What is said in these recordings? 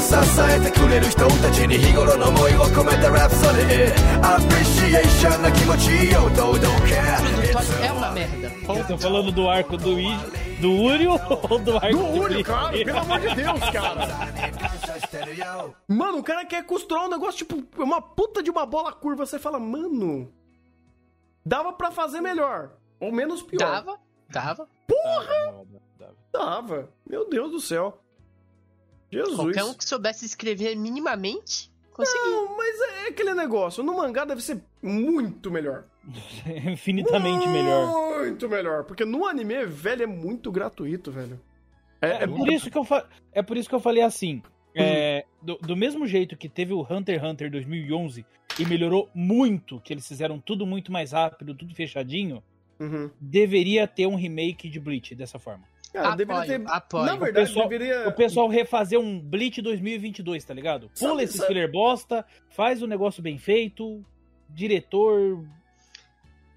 支えてくれる人たちに日頃の思いを込めたラプソディアプリシエーションな気持ちを届け É uma merda. Eu tô falando do arco do, I, do Uriel ou do arco Do de olho, Bleach? cara, pelo amor de Deus, cara. Mano, o cara quer costurar um negócio tipo uma puta de uma bola curva. Você fala, mano, dava pra fazer melhor. Ou menos pior. Dava, dava. Dava. Meu Deus do céu. Jesus. Qualquer um que soubesse escrever minimamente, conseguia. Não, mas é aquele negócio. No mangá deve ser muito melhor. Infinitamente melhor. Muito melhor. Porque no anime, velho, é muito gratuito, velho. É, É por isso que eu, fa... é por isso que eu falei assim. é, do, do mesmo jeito que teve o Hunter x Hunter 2011 e melhorou muito, que eles fizeram tudo muito mais rápido, tudo fechadinho, Uhum. deveria ter um remake de Bleach dessa forma. Cara, Apoio, deveria ter. apoio. Na O verdade, pessoal- deveria. O pessoal refazer um Bleach 2022, tá ligado? Pula Sabe- esses sabe- filler bosta, faz o negócio bem feito, diretor,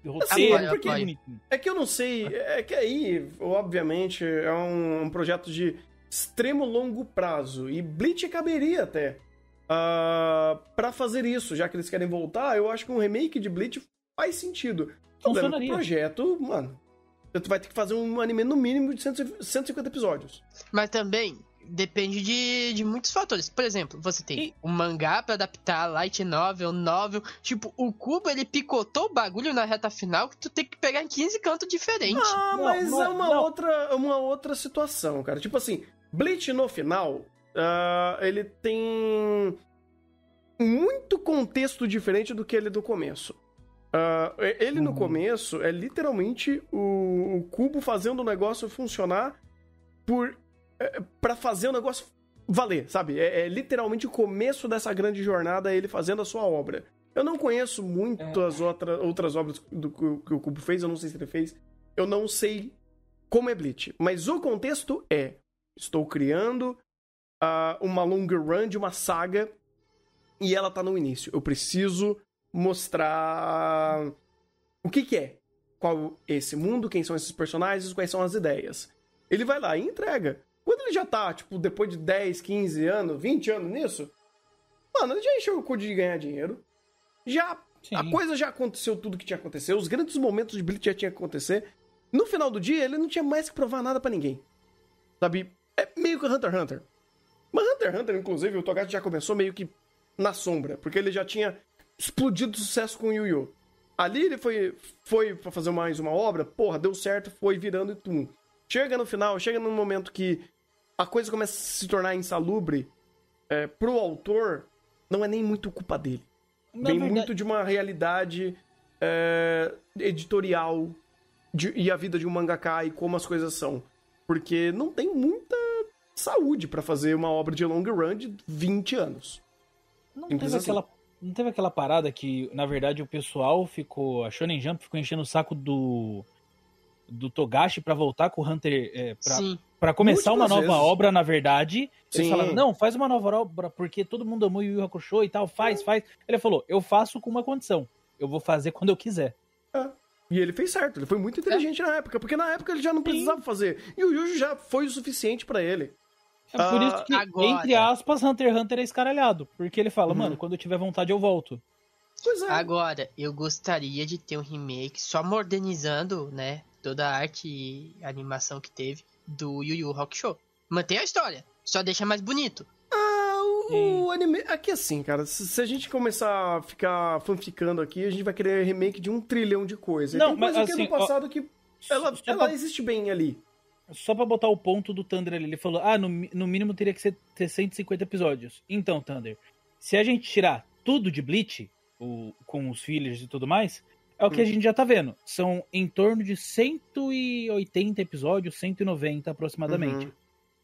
roteiro, Apoio, tudo apoio. É que eu não sei. É que aí, obviamente, é um, um projeto de extremo longo prazo. E Bleach caberia até. ah, pra fazer isso, já que eles querem voltar, eu acho que um remake de Bleach faz sentido. O Funcionaria. o projeto, mano. Tu vai ter que fazer um anime no mínimo de 100 150 episódios. Mas também depende de, de muitos fatores. Por exemplo, você tem E- um mangá pra adaptar, light novel, novel. Tipo, o Cubo ele picotou o bagulho na reta final que tu tem que pegar em 15 cantos diferentes. Ah, Não, mas não, é uma não. outra, uma outra situação, cara. Tipo assim, Bleach no final, ah, ele tem muito contexto diferente do que ele do começo. Ah, ele no Uhum. começo é literalmente o, o cubo fazendo o negócio funcionar por é, para fazer o negócio valer, sabe? É, é literalmente o começo dessa grande jornada ele fazendo a sua obra. Eu não conheço muito as outra, outras obras do que, o- que o Cubo fez, eu não sei se ele fez. Eu não sei como é Bleach. Mas o contexto é: estou criando ah, uma longer run de uma saga e ela tá no início. Eu preciso mostrar o que, que é. Qual esse mundo, quem são esses personagens, quais são as ideias. Ele vai lá e entrega. Quando ele já tá, tipo, depois de 10, 15 anos, 20 anos nisso, mano, ele já encheu o cu de ganhar dinheiro. Já. Sim. A coisa já aconteceu tudo que tinha que acontecer. Os grandes momentos de Bleach já tinha que acontecer. No final do dia, ele não tinha mais que provar nada pra ninguém. Sabe? É meio que Hunter x Hunter. Mas Hunter x Hunter, inclusive, o Togashi já começou meio que na sombra, porque ele já tinha explodido de sucesso com o Yu Yu. Ali ele foi, foi pra fazer mais uma obra, porra, deu certo, foi virando e tum. Chega no final, chega num momento que a coisa começa a se tornar insalubre é, pro autor, não é nem muito culpa dele. Na Vem verdade- muito de uma realidade é, editorial de- e a vida de um mangaka e como as coisas são. Porque não tem muita saúde pra fazer uma obra de long run de 20 anos. Não Simples teve, assim. aquela, não teve aquela parada que, na verdade, o pessoal ficou. A Shonen Jump ficou enchendo o saco do. Do Togashi pra voltar com o Hunter. É, pra, Sim. pra começar uma nova vezes. obra, na verdade. Eles Sim. falaram, não, faz uma nova obra porque todo mundo amou Yu Yu Hakusho e tal, faz, faz. Ele falou, eu faço com uma condição. Eu vou fazer quando eu quiser. É. E ele fez certo, ele foi muito inteligente na época, porque na época ele já não precisava fazer. E o Yuji já foi o suficiente pra ele. É por Ah, isso que, agora- entre aspas, Hunter x Hunter é escaralhado. Porque ele fala, Uhum. mano, quando eu tiver vontade eu volto. Pois é. Agora, eu gostaria de ter um remake só modernizando, né? Toda a arte e animação que teve do Yu Yu Hakusho. Mantém a história, só deixa mais bonito. Ah, o, o anime. Aqui assim, cara, se, se a gente começar a ficar fanficando aqui, a gente vai querer remake de um trilhão de coisas. Não, Tem coisa mas que assim, no passado que. Ela, ela pra- existe bem ali. Só pra botar o ponto do Thunder ali, ele falou: ah, no, no mínimo teria que ser ter 150 episódios. Então, Thunder, se a gente tirar tudo de Bleach, o, com os fillers e tudo mais, é o que a Hum. gente já tá vendo. São em torno de 180 episódios, 190 aproximadamente. Uhum.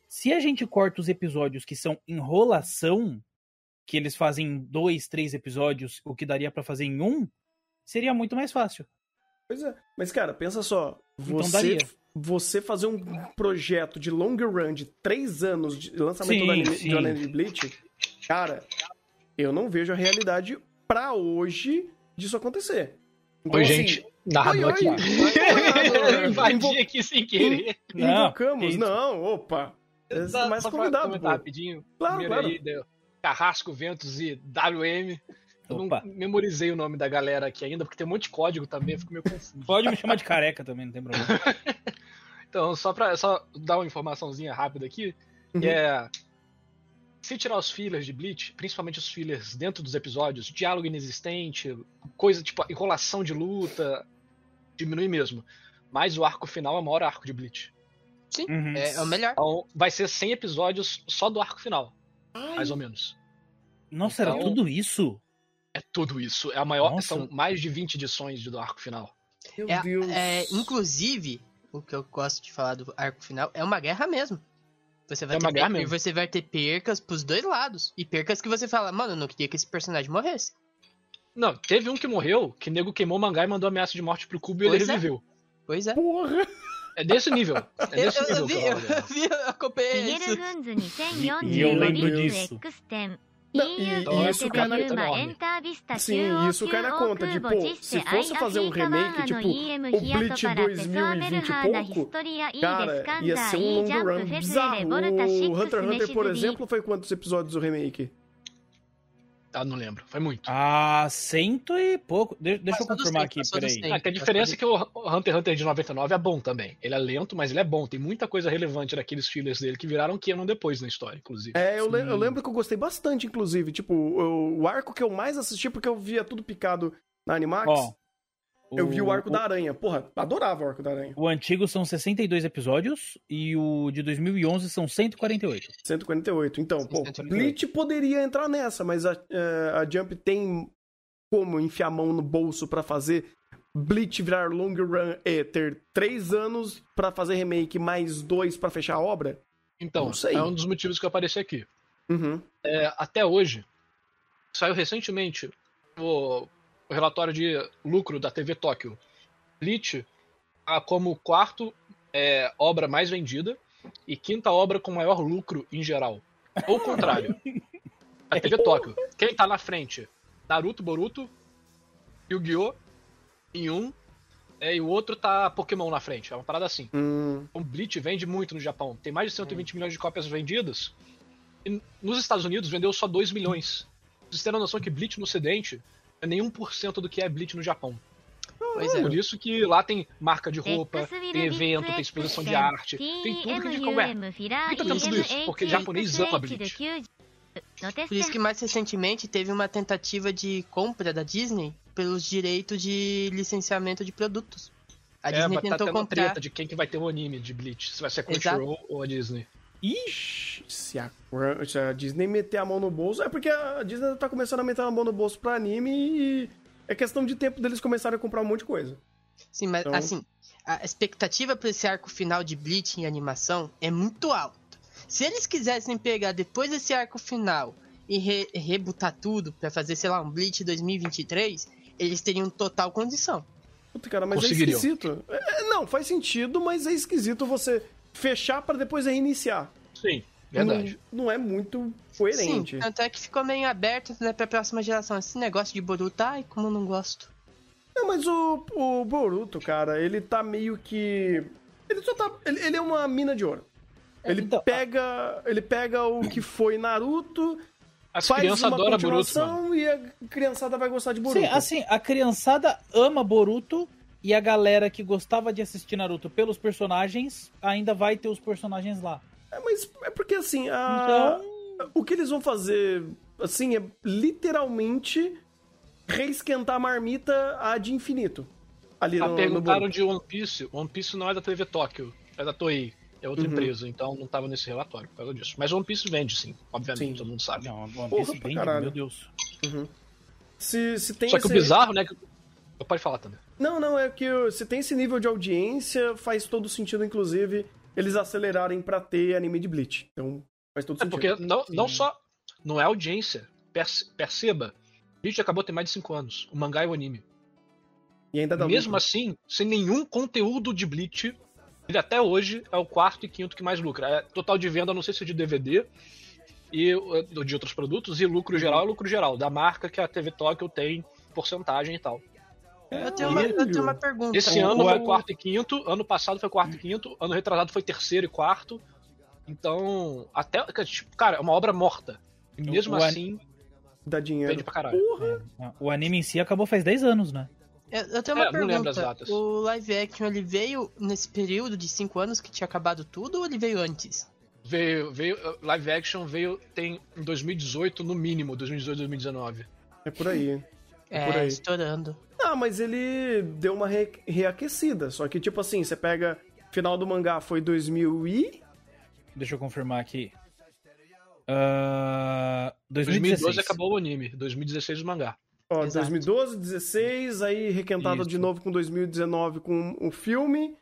Se a gente corta os episódios que são enrolação, que eles fazem em dois, três episódios, o que daria pra fazer em um, seria muito mais fácil. Pois é. Mas, cara, pensa só. Então Você, daria. Você fazer um projeto de long run de três anos de lançamento Sim, do anime, de anime de Bleach, cara, eu não vejo a realidade pra hoje disso acontecer. Então, Oi, assim, gente. Narrador oi, aqui. oi. Eu invadi aqui sem querer. Não, Invocamos? isso. Não, opa. É Só- mais pra convidado, comentar pô. rapidinho. Claro, primeiro claro. aí, deu Carrasco, Ventos e WM. Eu Opa. não memorizei o nome da galera aqui ainda, porque tem um monte de código também, eu fico meio confuso. Pode me chamar de careca também, não tem problema. Então, só pra só dar uma informaçãozinha rápida aqui, Uhum. é. Se tirar os fillers de Bleach, principalmente os fillers dentro dos episódios, diálogo inexistente, coisa tipo enrolação de luta, diminui mesmo. Mas o arco final é o maior arco de Bleach. Uhum. É, é o melhor. Então vai ser 100 episódios só do arco final, mais ou menos. Nossa, era Então- tudo isso? É tudo isso. É a maior. Nossa. São mais de 20 edições do arco final. Meu É, Deus. é, inclusive, o que eu gosto de falar do arco final, é uma guerra mesmo. Você vai, é ter, guerra você vai ter percas pros dois lados. E percas que você fala, mano, eu não queria que esse personagem morresse. Não, teve um que morreu, que nego queimou o mangá e mandou ameaça de morte pro cubo e ele é. reviveu. Pois é. Porra! É desse nível. É desse eu, nível. Eu, eu vi, eu, né? eu acompanhei isso. E eu lembro disso. E- e isso cai na- Vista Sim, isso cai na conta de, pô, se fosse fazer um remake, tipo, o Bleach 2020 e pouco, Cara, ia ser um long run bizarro. O Hunter x Hunter, por exemplo, foi quantos episódios o remake? Ah, não lembro. Foi muito. Ah, cento e pouco. De- deixa eu confirmar 100, aqui, peraí. 100. Ah, que a diferença é que o Hunter x Hunter de 99 é bom também. Ele é lento, mas ele é bom. Tem muita coisa relevante daqueles fillers dele que viraram canon depois na história, inclusive. É, eu, le- eu lembro que eu gostei bastante, inclusive. Tipo, o, o arco que eu mais assisti, porque eu via tudo picado na Animax, Ó, eu vi o arco da aranha. Porra, adorava o arco da aranha. O antigo são 62 episódios e o de 2011 são 148. 148. Então, pô, 148. Bleach poderia entrar nessa, mas a, eh, a Jump tem como enfiar a mão no bolso pra fazer Bleach virar long run e ter três anos pra fazer remake mais dois pra fechar a obra? Então, Não sei. é um dos motivos que eu apareci aqui. Uhum. É, até hoje, saiu recentemente o, o relatório de lucro da TV Tóquio. Bleach a como quarto é, obra mais vendida e quinta obra com maior lucro em geral. Ou o contrário. A TV Tóquio. Quem tá na frente? Naruto, Boruto, Yu-Gi-Oh! em um, é, e o outro tá Pokémon na frente. É uma parada assim. Hum, O Bleach vende muito no Japão. Tem mais de 120 milhões de cópias vendidas. E nos Estados Unidos vendeu só 2 milhões. Vocês terem noção que Bleach no Ocidente nem 1% do que é Bleach no Japão. Pois é. Por isso que lá tem marca de roupa, tem evento, tem exposição de arte, tem tudo que a gente conversa. Por que tá tendo tudo isso? Porque japonês ama Bleach. Por isso que mais recentemente teve uma tentativa de compra da Disney pelos direitos de licenciamento de produtos. A É, Disney tá tentou tendo uma comprar. treta de quem que vai ter o anime de Bleach. Se vai ser a Crunchyroll ou a Disney. Ixi, se, a, se a Disney meter a mão no bolso, é porque a Disney tá começando a meter a mão no bolso pra anime e é questão de tempo deles começarem a comprar um monte de coisa. Sim, mas Então- assim, a expectativa pra esse arco final de Bleach em animação é muito alta. Se eles quisessem pegar depois desse arco final e re rebutar tudo pra fazer, sei lá, um Bleach 2023, eles teriam total condição. Puta, cara, mas é esquisito. É, não, faz sentido, mas é esquisito você fechar pra depois reiniciar. Sim, verdade. Não, não é muito coerente. Sim, tanto é que ficou meio aberto né, pra próxima geração. Esse negócio de Boruto, ai, como eu não gosto. Não, mas o, o Boruto, cara, ele tá meio que. Ele só tá. Ele, ele é uma mina de ouro. Ele então, pega. Ele pega o que foi Naruto, As faz uma adoram Boruto, mano. continuação e a criançada vai gostar de Boruto. Sim, assim, a criançada ama Boruto e a galera que gostava de assistir Naruto pelos personagens ainda vai ter os personagens lá. É, mas é porque assim, a- Então, o que eles vão fazer, assim, é literalmente reesquentar a marmita a de infinito. Ali Ah, no, no perguntaram Boruto. de One Piece. One Piece não é da TV Tóquio, é da Toei. É outra Uhum. empresa, então não tava nesse relatório por causa disso. Mas One Piece vende, sim, obviamente, Sim. todo mundo sabe. não, One Porra, Piece pra vende, meu Deus. Se, se tem Só que o esse- bizarro, né? que- Pode falar também. Não, não, é que se tem esse nível de audiência, faz todo sentido, inclusive, eles acelerarem pra ter anime de Bleach. Então, faz todo É sentido. porque não, não só. Não é audiência. Perce- Perceba. Bleach acabou de ter mais de 5 anos. O mangá e o anime. E ainda dá Mesmo lucro. assim, sem nenhum conteúdo de Bleach, ele até hoje é o quarto e quinto que mais lucra. É total de venda, não sei se é de DVD e de outros produtos, e lucro geral é lucro geral, da marca que a TV Tokyo tem porcentagem e tal. Eu tenho, uma, eu tenho uma pergunta. Esse O- ano o- foi quarto e quinto, ano passado foi quarto e quinto, ano retrasado foi terceiro e quarto, Então, até. Tipo, cara, é uma obra morta. E mesmo O an- assim, Dá dinheiro. vende pra caralho. É, O anime em si acabou faz 10 anos, né? Eu, eu tenho É, uma as pergunta. datas. O live action ele veio nesse período de 5 anos que tinha acabado tudo ou ele veio antes? Veio, veio. Live action veio. Tem em 2018, no mínimo, 2018, 2019. É por aí. É, por aí. estourando. Ah, mas ele deu uma re- reaquecida. Só que, tipo assim, você pega. Final do mangá foi 2000 e. Deixa eu confirmar aqui. Ah, 2016. 2012 acabou o anime, 2016 o mangá. Ó, Exato. 2012, 16, aí requentado Isso. de novo com 2019 com o filme.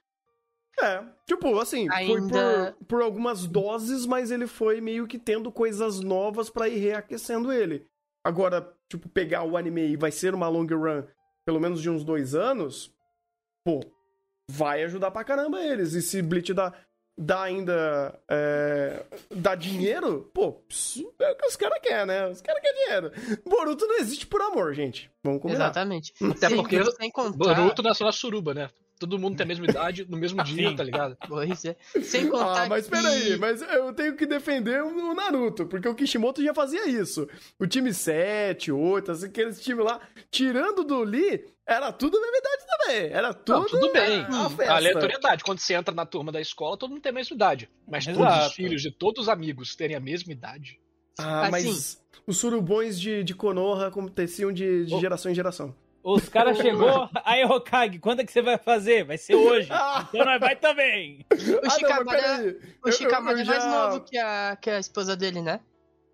É, tipo, assim, foi Ainda- por, por algumas doses, mas ele foi meio que tendo coisas novas pra ir reaquecendo ele. Agora, tipo, pegar o anime e vai ser uma long run, pelo menos de uns dois anos, pô, vai ajudar pra caramba eles. E se Bleach dá, dá ainda. É, dá dinheiro, pô, é o que os caras querem, né? Os caras querem dinheiro. Boruto não existe por amor, gente. Vamos combinar. Exatamente. Até Sem- porque sem contar, Boruto nasceu na suruba, né? Todo mundo tem a mesma idade, no mesmo dia, tá ligado? Pois é. Sem contar Ah, mas que- peraí, mas eu tenho que defender o Naruto, porque o Kishimoto já fazia isso. O time 7, 8, assim, aqueles times lá, tirando do Lee, era tudo a mesma idade também. Era tudo. Não, tudo bem. A festa. A aleatoriedade, quando você entra na turma da escola, todo mundo tem a mesma idade. Mas todos Exato. os filhos de todos os amigos terem a mesma idade. Ah, mas Assim. os surubões de, de Konoha aconteciam de, de Oh. geração em geração. Os caras chegou, aí Hokage, quando é que você vai fazer? Vai ser hoje. Ah. Então nós vai também. O ah, Shikamaru, eu é mais já- novo que a, que a esposa dele, né?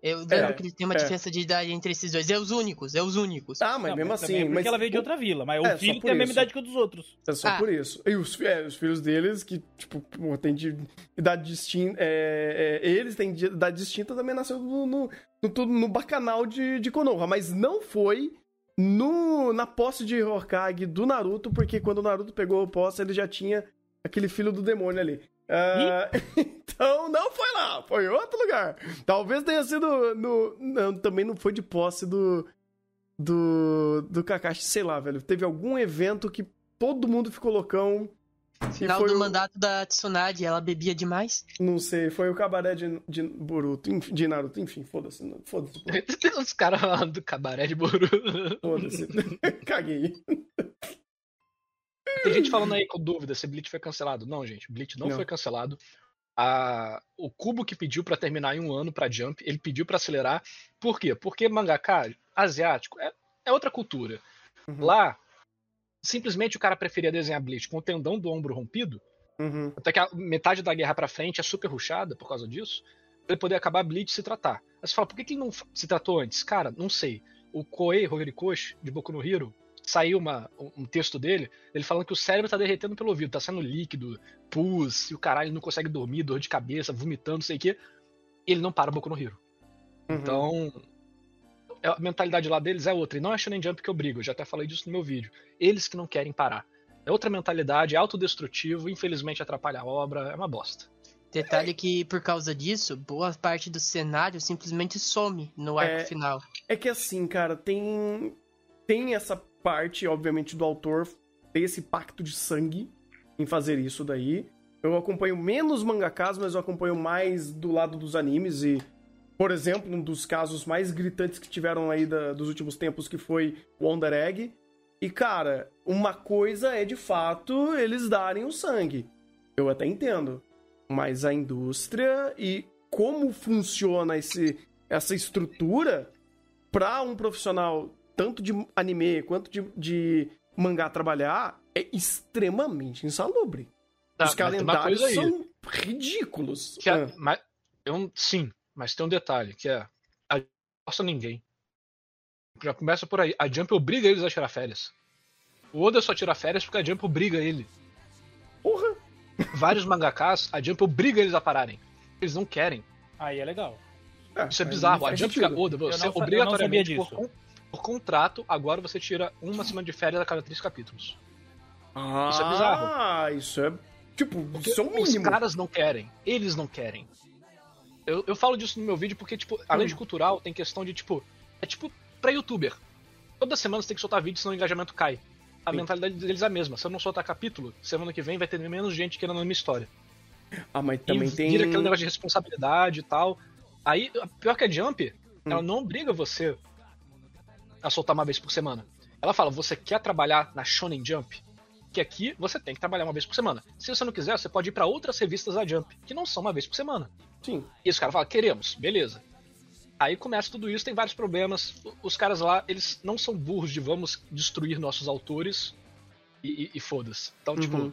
Eu lembro É, que ele tem uma é. diferença de idade entre esses dois. É os únicos, é os únicos. Ah, mas Não, mesmo assim. é porque mas ela veio de outra vila, mas É, o filho tem a mesma idade que o dos outros. É só Ah. por isso. E os, é, os filhos deles, que, tipo, tem de idade distinta. é, é, eles têm de idade distinta, também nasceu no, no, no, no bacanal de, de Konoha. Mas não foi no, na posse de Hokage do Naruto, porque quando o Naruto pegou a posse, ele já tinha aquele filho do demônio ali. Ah, então não foi lá, foi em outro lugar. Talvez tenha sido no. Não, também não foi de posse do. Do. Do Kakashi, sei lá, velho. Teve algum evento que todo mundo ficou loucão. Final do o- mandato da Tsunade, ela bebia demais. Não sei, foi o cabaré de, de Boruto, de Naruto, enfim, foda-se, foda-se, pô, Os caras falando do cabaré de Boruto. foda-se. Caguei. Tem gente falando aí com dúvida se Bleach foi cancelado. Não, gente, Bleach não, Não. foi cancelado. A- o Cubo que pediu pra terminar em um ano pra Jump, ele pediu pra acelerar. Por quê? Porque mangaka asiático é, é outra cultura. Uhum. Lá, simplesmente o cara preferia desenhar Bleach com o tendão do ombro rompido, Uhum. até que a metade da guerra pra frente é super ruxada por causa disso, pra ele poder acabar Bleach e se tratar. Aí você fala, por que, que ele não se tratou antes? Cara, não sei. O Koei Horikoshi, de Boku no Hero, saiu uma, um texto dele, ele falando que o cérebro tá derretendo pelo ouvido, tá saindo líquido, pus, e o caralho não consegue dormir, dor de cabeça, vomitando, não sei o quê. Ele não para o Boku no Hero. Uhum. Então, a mentalidade lá deles é outra. E não é Shonen Jump que obriga, eu já até falei disso no meu vídeo. Eles que não querem parar. É outra mentalidade, é autodestrutivo, infelizmente atrapalha a obra, é uma bosta. Detalhe que, por causa disso, boa parte do cenário simplesmente some no arco É. final. É que assim, cara, tem. Tem essa parte, obviamente, do autor ter esse pacto de sangue em fazer isso daí. Eu acompanho menos mangakas, mas eu acompanho mais do lado dos animes e. Por exemplo, um dos casos mais gritantes que tiveram aí da- dos últimos tempos, que foi o Wonder Egg. E, cara, uma coisa é de fato eles darem o sangue. Eu até entendo. Mas a indústria e como funciona esse, essa estrutura pra um profissional tanto de anime quanto de, de mangá trabalhar é extremamente insalubre. Tá, Os calendários são ridículos. Que a- Ah, mas, um- sim, mas tem um detalhe, que é. A Jump não força ninguém. Já começa por aí. A Jump obriga eles a tirar férias. O Oda só tira férias porque a Jump obriga ele. porra! Vários mangakas, a Jump obriga eles a pararem. Eles não querem. Aí é legal. Isso é bizarro. A Jump fica, Oda, você não obrigatoriamente, por, disso. con- por contrato, agora você tira uma semana de férias a cada três capítulos. Ah, Isso é bizarro. Ah, isso é. Tipo, Porque isso é o os mínimo. caras não querem. Eles não querem. Eu, eu falo disso no meu vídeo porque, tipo, além de Hum. cultural, tem questão de, tipo, é tipo pra youtuber. Toda semana você tem que soltar vídeo, senão o engajamento cai. A Sim. mentalidade deles é a mesma. Se eu não soltar capítulo, semana que vem vai ter menos gente querendo a minha história. Ah, mas também e tem. vira aquele negócio de responsabilidade e tal. Aí, pior que a Jump, Hum. ela não obriga você a soltar uma vez por semana. Ela fala, você quer trabalhar na Shonen Jump? Que aqui você tem que trabalhar uma vez por semana. Se você não quiser, você pode ir pra outras revistas da Jump, que não são uma vez por semana. Sim. E os caras falam, queremos, beleza. Aí começa tudo isso, tem vários problemas. Os caras lá, eles não são burros de vamos destruir nossos autores e, e- e foda-se. Então, tipo, Uhum.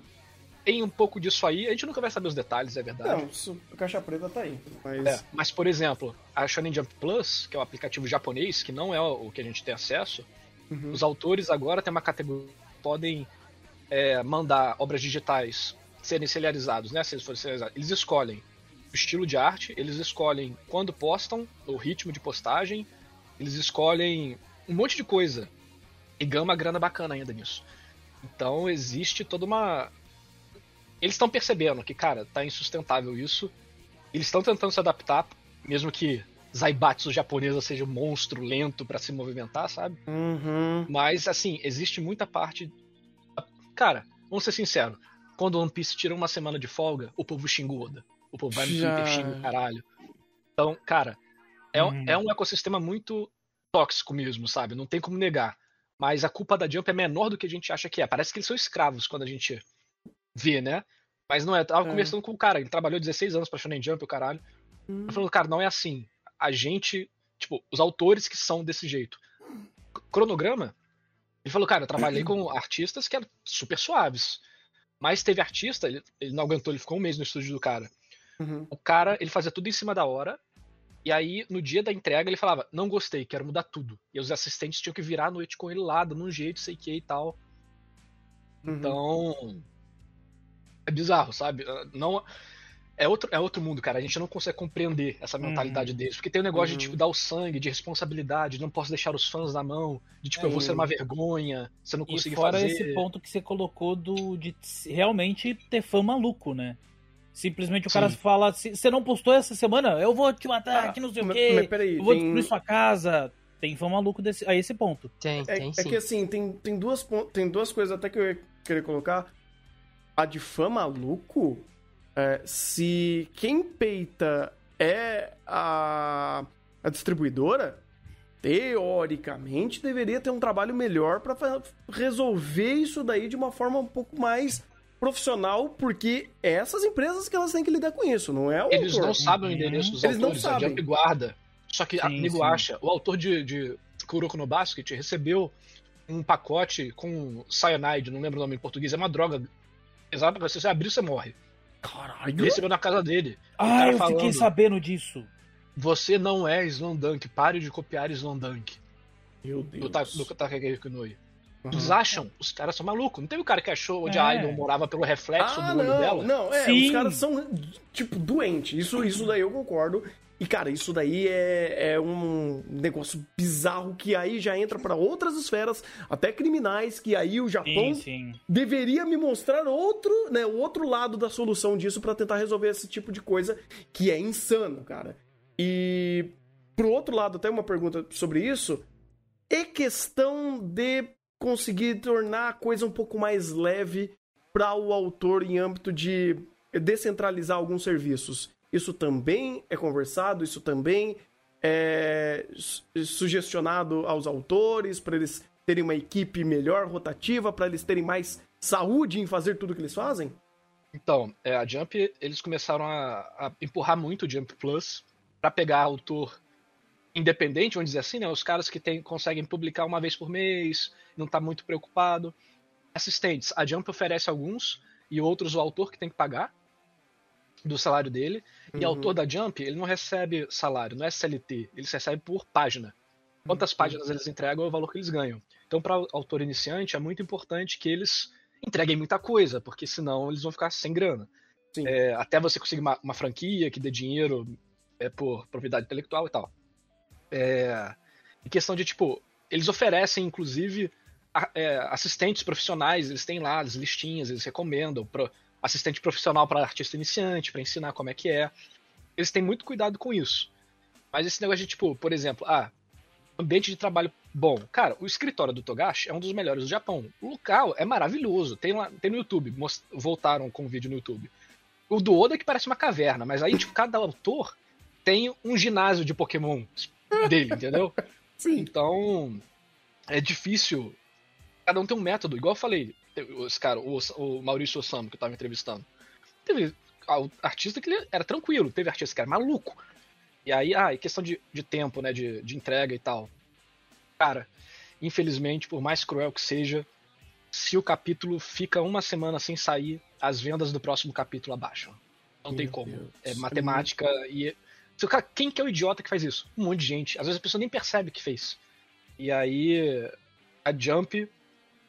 tem um pouco disso aí. A gente nunca vai saber os detalhes, é verdade. Não, isso, a caixa preta tá aí. Mas. É, mas, por exemplo, a Shonen Jump Plus, que é o aplicativo japonês, que não é o que a gente tem acesso, Uhum. os autores agora têm uma categoria que podem é, mandar obras digitais serem serializados, né? Se eles forem serializados. Eles escolhem o estilo de arte, eles escolhem quando postam, o ritmo de postagem, eles escolhem um monte de coisa. E ganham uma grana bacana ainda nisso. Então existe toda uma. Eles estão percebendo que, cara, tá insustentável isso. Eles estão tentando se adaptar, mesmo que Zaibatsu japonesa seja um monstro lento pra se movimentar, sabe? Uhum. Mas, assim, existe muita parte. Cara, vamos ser sinceros. Quando One Piece tira uma semana de folga, o povo xinga o Oda. O povo vai no Já. Twitter xinga o caralho. Então, cara, é, um- Uhum. é um ecossistema muito tóxico mesmo, sabe? Não tem como negar. Mas a culpa da Jump é menor do que a gente acha que é. Parece que eles são escravos quando a gente vê, né? Mas não é. Eu tava É. conversando com o cara, ele trabalhou 16 anos pra Shonen Jump, o caralho. Hum. Eu falando, cara, não é assim. A gente, tipo, os autores que são desse jeito. Cronograma, ele falou, cara, eu trabalhei com artistas que eram super suaves. Mas teve artista, ele, ele não aguentou, ele ficou um mês no estúdio do cara. Uhum. O cara, ele fazia tudo em cima da hora. E aí, no dia da entrega, ele falava, não gostei, quero mudar tudo. E os assistentes tinham que virar a noite com ele lá, dando um jeito, sei que e tal. Uhum. Então. É bizarro, sabe? Não. É outro, é outro mundo, cara. A gente não consegue compreender essa mentalidade deles. Porque tem um negócio Uhum. de tipo, dar o sangue, de responsabilidade, de não posso deixar os fãs na mão, de tipo, eu vou É. ser uma vergonha, se eu não conseguir fora fazer. esse ponto que você colocou do de realmente ter fã maluco, né? Simplesmente o cara Sim. fala, "Se- você não postou essa semana? Eu vou te matar, Ah, que não sei o mas- quê. mas peraí, eu vou tem- destruir sua casa. Tem fã maluco desse, a esse ponto. Tem, É, tem é sim. que assim, tem, tem, duas, tem duas coisas até que eu ia querer colocar. A de fã maluco, é, se quem peita é a, a distribuidora, teoricamente deveria ter um trabalho melhor pra fa- resolver isso daí de uma forma um pouco mais profissional, porque é essas empresas que elas têm que lidar com isso, não é o Eles autor. não sabem o Uhum. endereço dos Eles não autores, a sabem. Jump guarda. Só que a Sim, amigo sim. acha, o autor de, de Kuroko no Basket recebeu um pacote com cyanide, não lembro o nome em português, é uma droga. Exato, se você abrir, você morre. Caralho! Ele recebeu na casa dele. Ah, eu fiquei falando. sabendo disso. Você não é Slondunk, pare de copiar Slondunk. Meu Do, Deus. Ta- do Takageki Noi. Uhum. Eles acham, os caras são malucos. Não teve o cara que achou onde É. a Idol morava pelo reflexo Ah, do olho não, dela? não, é, Sim. os caras são, tipo, doentes. Isso, isso daí eu concordo. E, cara, isso daí é, é um negócio bizarro que aí já entra pra outras esferas, até criminais, que aí o Japão Sim, sim. deveria me mostrar outro, né, o outro lado da solução disso pra tentar resolver esse tipo de coisa que é insano, cara. E pro outro lado, até uma pergunta sobre isso, é questão de conseguir tornar a coisa um pouco mais leve para o autor em âmbito de descentralizar alguns serviços. Isso também é conversado, isso também é su- sugestionado aos autores para eles terem uma equipe melhor, rotativa, para eles terem mais saúde em fazer tudo que eles fazem? Então, é, a Jump, eles começaram a, a empurrar muito o Jump Plus pra pegar autor independente, vamos dizer assim, né? Os caras que tem, conseguem publicar uma vez por mês, não tá muito preocupado. Assistentes, a Jump oferece alguns e outros o autor que tem que pagar do salário dele. E Uhum. autor da Jump, ele não recebe salário, não é CLT, eles recebem por página. Quantas páginas eles entregam é o valor que eles ganham. Então, para autor iniciante, é muito importante que eles entreguem muita coisa, porque senão eles vão ficar sem grana. É, até você conseguir uma, uma franquia que dê dinheiro é, por propriedade intelectual e tal. É, em questão de, tipo, eles oferecem, inclusive, a- é, assistentes profissionais, eles têm lá as listinhas, eles recomendam pro, assistente profissional para artista iniciante, para ensinar como é que é. Eles têm muito cuidado com isso. Mas esse negócio de, tipo, por exemplo, ah, ambiente de trabalho bom. Cara, o escritório do Togashi é um dos melhores do Japão. O local é maravilhoso. Tem lá, tem no YouTube, voltaram com o vídeo no YouTube. O do Oda é que parece uma caverna, mas aí, tipo, cada autor tem um ginásio de Pokémon dele, entendeu? Sim. Então, é difícil. Cada um tem um método, igual eu falei, esse cara, o, o Maurício Osamu, que eu tava entrevistando. Teve artista que era tranquilo, teve artista que era maluco. E aí, ah, e questão de, de tempo, né, de, de entrega e tal. Cara, infelizmente, por mais cruel que seja, se o capítulo fica uma semana sem sair, as vendas do próximo capítulo abaixam. Não Meu tem como. Deus. É matemática e. Cara- Quem que é o idiota que faz isso? Um monte de gente. Às vezes a pessoa nem percebe que fez. E aí, a Jump,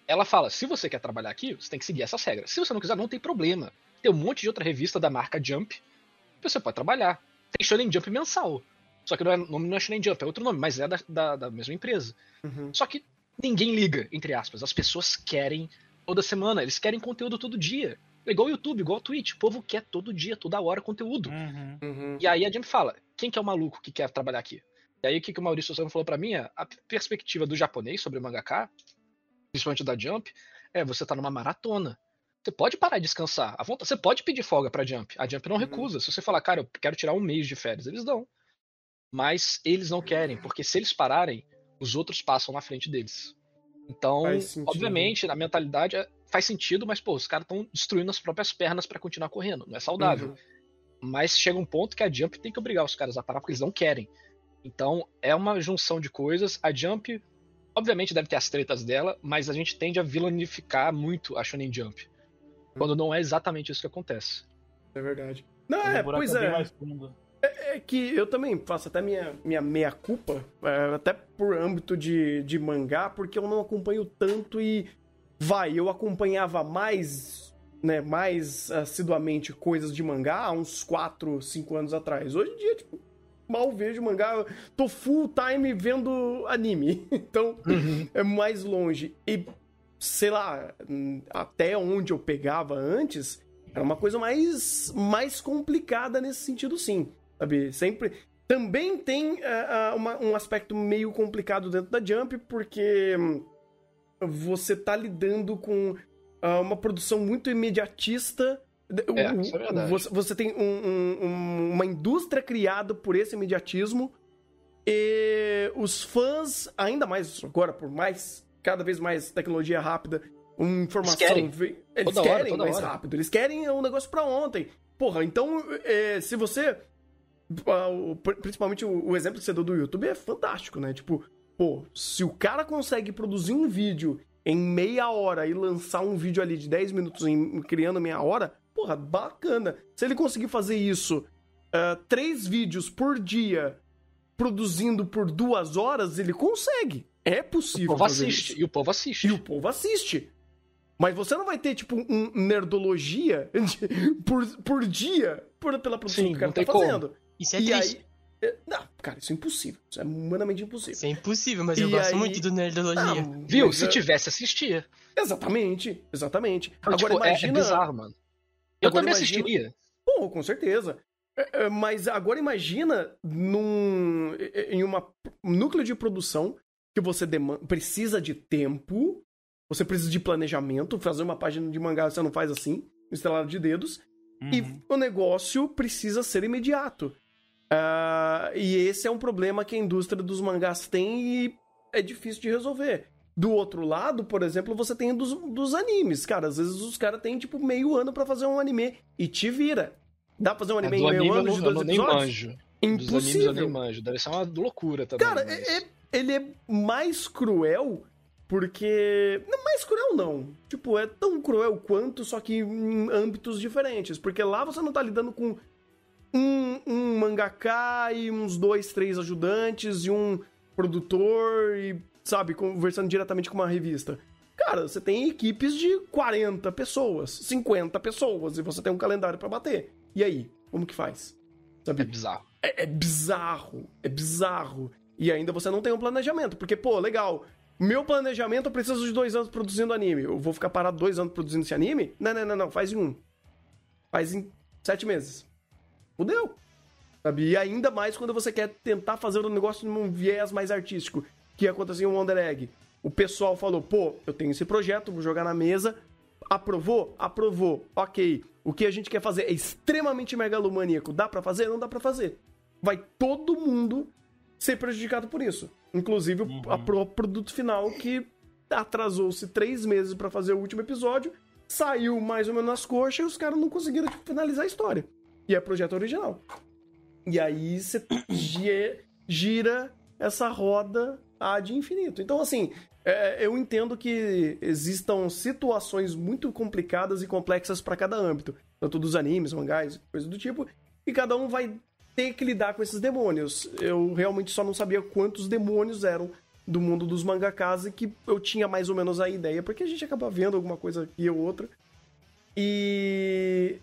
ela fala: se você quer trabalhar aqui, você tem que seguir essas regras. Se você não quiser, não tem problema. Tem um monte de outra revista da marca Jump que você pode trabalhar. Tem Shonen Jump mensal. Só que não é- o nome não é Shonen Jump, é outro nome, mas é da, da, da mesma empresa. Uhum. Só que ninguém liga, entre aspas. As pessoas querem toda semana, eles querem conteúdo todo dia. É igual o YouTube, igual o Twitch. O povo quer todo dia, toda hora conteúdo. Uhum. Uhum. E aí a Jump fala: quem que é o maluco que quer trabalhar aqui? E aí o que, que o Maurício Souza falou pra mim é: a perspectiva do japonês sobre o mangaka, principalmente da Jump, é você tá numa maratona. Você pode parar e descansar. Você pode pedir folga pra Jump. A Jump não Uhum. recusa. Se você falar, cara, eu quero tirar um mês de férias, eles dão. Mas eles não querem, porque se eles pararem, os outros passam na frente deles. Então, obviamente, na mentalidade é- faz sentido, mas, pô, os caras estão destruindo as próprias pernas pra continuar correndo. Não é saudável. Uhum. Mas chega um ponto que a Jump tem que obrigar os caras a parar porque eles não querem. Então é uma junção de coisas. A Jump, obviamente, deve ter as tretas dela, mas a gente tende a vilanificar muito a Shonen Jump. Quando não é exatamente isso que acontece. É verdade. Não, é, pois é. mais fundo. É que eu também faço até minha, minha meia-culpa, é, até por âmbito de, de mangá, porque eu não acompanho tanto e. Vai, eu acompanhava mais, né, mais assiduamente coisas de mangá há uns 4, 5 anos atrás. Hoje em dia, tipo, mal vejo mangá, tô full time vendo anime. Então, é mais longe. E, sei lá, até onde eu pegava antes, era uma coisa mais, mais complicada nesse sentido, sim. Sabe? Sempre. Também tem ah, uma- um aspecto meio complicado dentro da Jump, porque você tá lidando com ah, uma produção muito imediatista. É, O- isso é verdade. Você, você tem um- um- um- uma indústria criada por esse imediatismo e os fãs, ainda mais agora, por mais cada vez mais tecnologia rápida, informação. querem. Eles Toda hora, querem toda mais hora. rápido. Eles querem um negócio pra ontem. Porra, então, é, se você. Principalmente o, o exemplo que você deu do YouTube é fantástico, né? Tipo, pô, se o cara consegue produzir um vídeo em meia hora e lançar um vídeo ali de 10 minutos em, criando meia hora, porra, bacana. Se ele conseguir fazer isso, ah, três vídeos por dia, produzindo por duas horas, ele consegue. É O possível. povo fazer assiste. isso. E o povo assiste. E o povo assiste. Mas você não vai ter, tipo, um nerdologia de- por, por dia por- pela produção Sim, que o cara não tá como. fazendo. Isso é e triste. aí. é, Não, cara, isso é impossível. Isso é humanamente impossível. Isso é impossível, mas eu E gosto aí- muito do Nerdologia. Ah, Viu? mas Se é- tivesse, assistia. Exatamente, exatamente. Então, Agora tipo, é- imagina. é, bizarro, mano. Eu Agora também imagina- assistiria. Pô, com certeza. É, é, Mas agora imagina num, em uma um núcleo de produção que você deman- precisa de tempo, você precisa de planejamento, fazer uma página de mangá você não faz assim, estrelado de dedos, e Uhum. o negócio precisa ser imediato. Ah, e esse é um problema que a indústria dos mangás tem e é difícil de resolver. Do outro lado, por exemplo, você tem dos, dos animes. Cara, às vezes os caras têm, tipo, meio ano pra fazer um anime e te vira. Dá pra fazer um É, anime em meio anime eu, ano não, de eu dois não nem episódios? manjo. Dos animes eu Impossível. nem manjo. Deve ser uma loucura também. Cara, mas- é- é- ele é mais cruel porque. Não, mais cruel não. Tipo, é tão cruel quanto, só que em âmbitos diferentes. Porque lá você não tá lidando com um, um mangaka e uns dois, três ajudantes e um produtor e, sabe, conversando diretamente com uma revista. Cara, você tem equipes de 40 pessoas, 50 pessoas, e você tem um calendário pra bater. E aí, como que faz? Sabe? É bizarro. É, é bizarro, é bizarro. E ainda você não tem um planejamento, porque, pô, legal. Meu planejamento, eu preciso de dois anos produzindo anime. Eu vou ficar parado dois anos produzindo esse anime? Não, não, não, não. Faz em um. Faz em sete meses. Fudeu. Sabe? E ainda mais quando você quer tentar fazer o negócio num viés mais artístico, que aconteceu em Wonder Egg. O pessoal falou, pô, eu tenho esse projeto, vou jogar na mesa. Aprovou? Aprovou. Ok. O que a gente quer fazer é extremamente megalomaníaco. Dá pra fazer? Não dá pra fazer. Vai todo mundo ser prejudicado por isso. Inclusive o a pro- produto final que atrasou-se três meses pra fazer o último episódio, saiu mais ou menos nas coxas e os caras não conseguiram tipo, finalizar a história. E é projeto original. E aí você gi- gira essa roda ad infinito. Então, assim, é, eu entendo que existam situações muito complicadas e complexas para cada âmbito, tanto dos animes, mangás, coisas do tipo, e cada um vai ter que lidar com esses demônios. Eu realmente só não sabia quantos demônios eram do mundo dos mangakas e que eu tinha mais ou menos a ideia, porque a gente acaba vendo alguma coisa aqui ou outra. E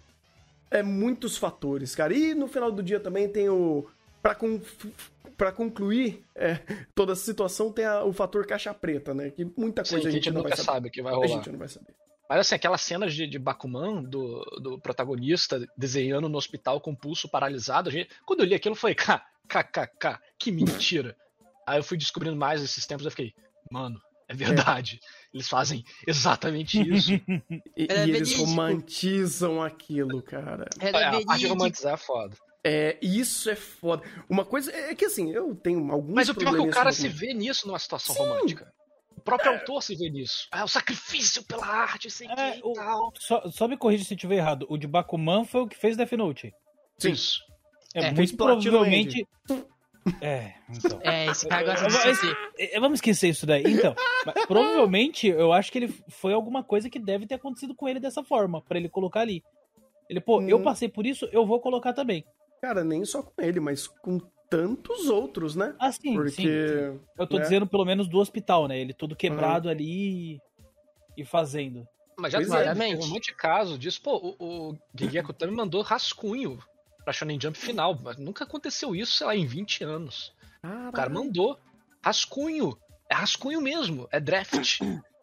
é muitos fatores, cara. E no final do dia também tem o para. Para concluir é, toda a situação tem a- o fator caixa preta, né? Que muita Sim, coisa que a gente, não vai nunca saber. sabe o que vai A rolar. gente não vai saber. Mas assim, aquelas cenas de, de Bakuman, do, do protagonista, desenhando no hospital com o pulso paralisado, a gente, quando eu li aquilo, foi kkkk, que mentira. Aí eu fui descobrindo mais esses tempos, eu fiquei, mano, é verdade. Eles fazem exatamente isso. E, e eles verídico. romantizam aquilo, cara. É, a parte de romantizar é foda. É, isso é foda. Uma coisa é que assim, eu tenho alguns Mas o pior é que o cara se vê nisso numa situação Sim. romântica. O próprio autor se vê nisso. É o sacrifício pela arte, sei que É, e o- tal. Só, só me corrija se eu estiver errado. O de Bakuman foi o que fez Death Note. Sim. Isso. É, É, muito provavelmente. É, então. É, esse cara gosta de. É, Vamos esquecer isso daí. Então, provavelmente eu acho que ele foi alguma coisa que deve ter acontecido com ele dessa forma, pra ele colocar ali. Ele, pô, eu Hum. passei por isso, eu vou colocar também. Cara, nem só com ele, mas com tantos outros, né? Ah, sim, Porque. sim. Eu tô né? dizendo pelo menos do hospital, né? Ele todo quebrado ali e- fazendo. Mas já teve, é. um monte de caso disso. Pô, o, o Gigeko também mandou rascunho pra Shonen Jump final. Mas nunca aconteceu isso, sei lá, em 20 anos. O cara mandou rascunho. É rascunho mesmo. É draft.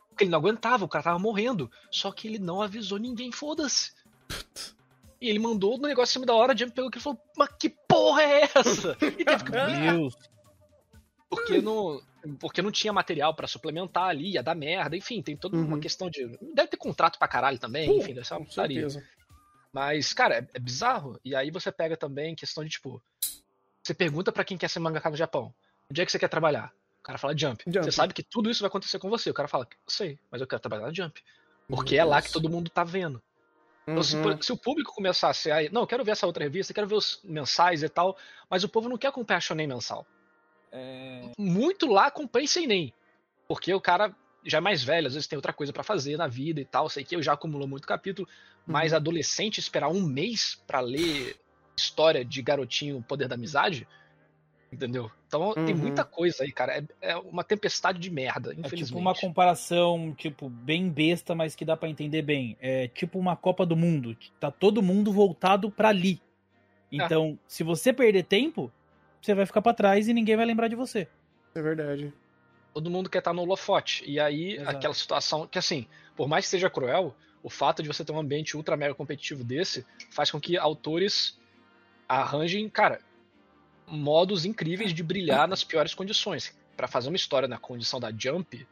Porque ele não aguentava, o cara tava morrendo. Só que ele não avisou ninguém, foda-se. E ele mandou o negócio em cima da hora, a Jump pegou aquilo e falou, mas que porra é essa? E teve que publicar, Deus. porque não, porque não tinha material pra suplementar ali, ia dar merda, enfim, tem toda uma Uhum. questão de... Deve ter contrato pra caralho também, Pô, enfim, deve ser uma putaria. Mas, cara, é, é bizarro. E aí você pega também questão de, tipo, você pergunta pra quem quer ser mangaka no Japão, onde é que você quer trabalhar? O cara fala Jump. Jump. Você sabe que tudo isso vai acontecer com você. O cara fala, sei, mas eu quero trabalhar na Jump. Porque Meu é lá Deus. que todo mundo tá vendo. Então, se, Uhum. por- se o público começasse a. Não, eu quero ver essa outra revista, quero ver os mensais e tal, mas o povo não quer acompanhar Shonen mensal. Muito lá acompanha sem nem. Porque o cara já é mais velho, às vezes tem outra coisa pra fazer na vida e tal. Sei que eu já acumulou muito capítulo, mas adolescente esperar um mês pra ler história de garotinho Poder da Amizade, entendeu? Então tem Uhum. muita coisa aí, cara. É, é uma tempestade de merda, É infelizmente. tipo uma comparação, tipo, bem besta, mas que dá pra entender bem. É tipo uma Copa do Mundo. Tá todo mundo voltado pra ali. Então, se você perder tempo, você vai ficar pra trás e ninguém vai lembrar de você. É verdade. todo mundo quer estar no holofote. E aí, Exato. aquela situação que, assim, por mais que seja cruel, o fato de você ter um ambiente ultra mega competitivo desse faz com que autores arranjem, cara, modos incríveis de brilhar nas piores condições. Pra fazer uma história na condição da Jump,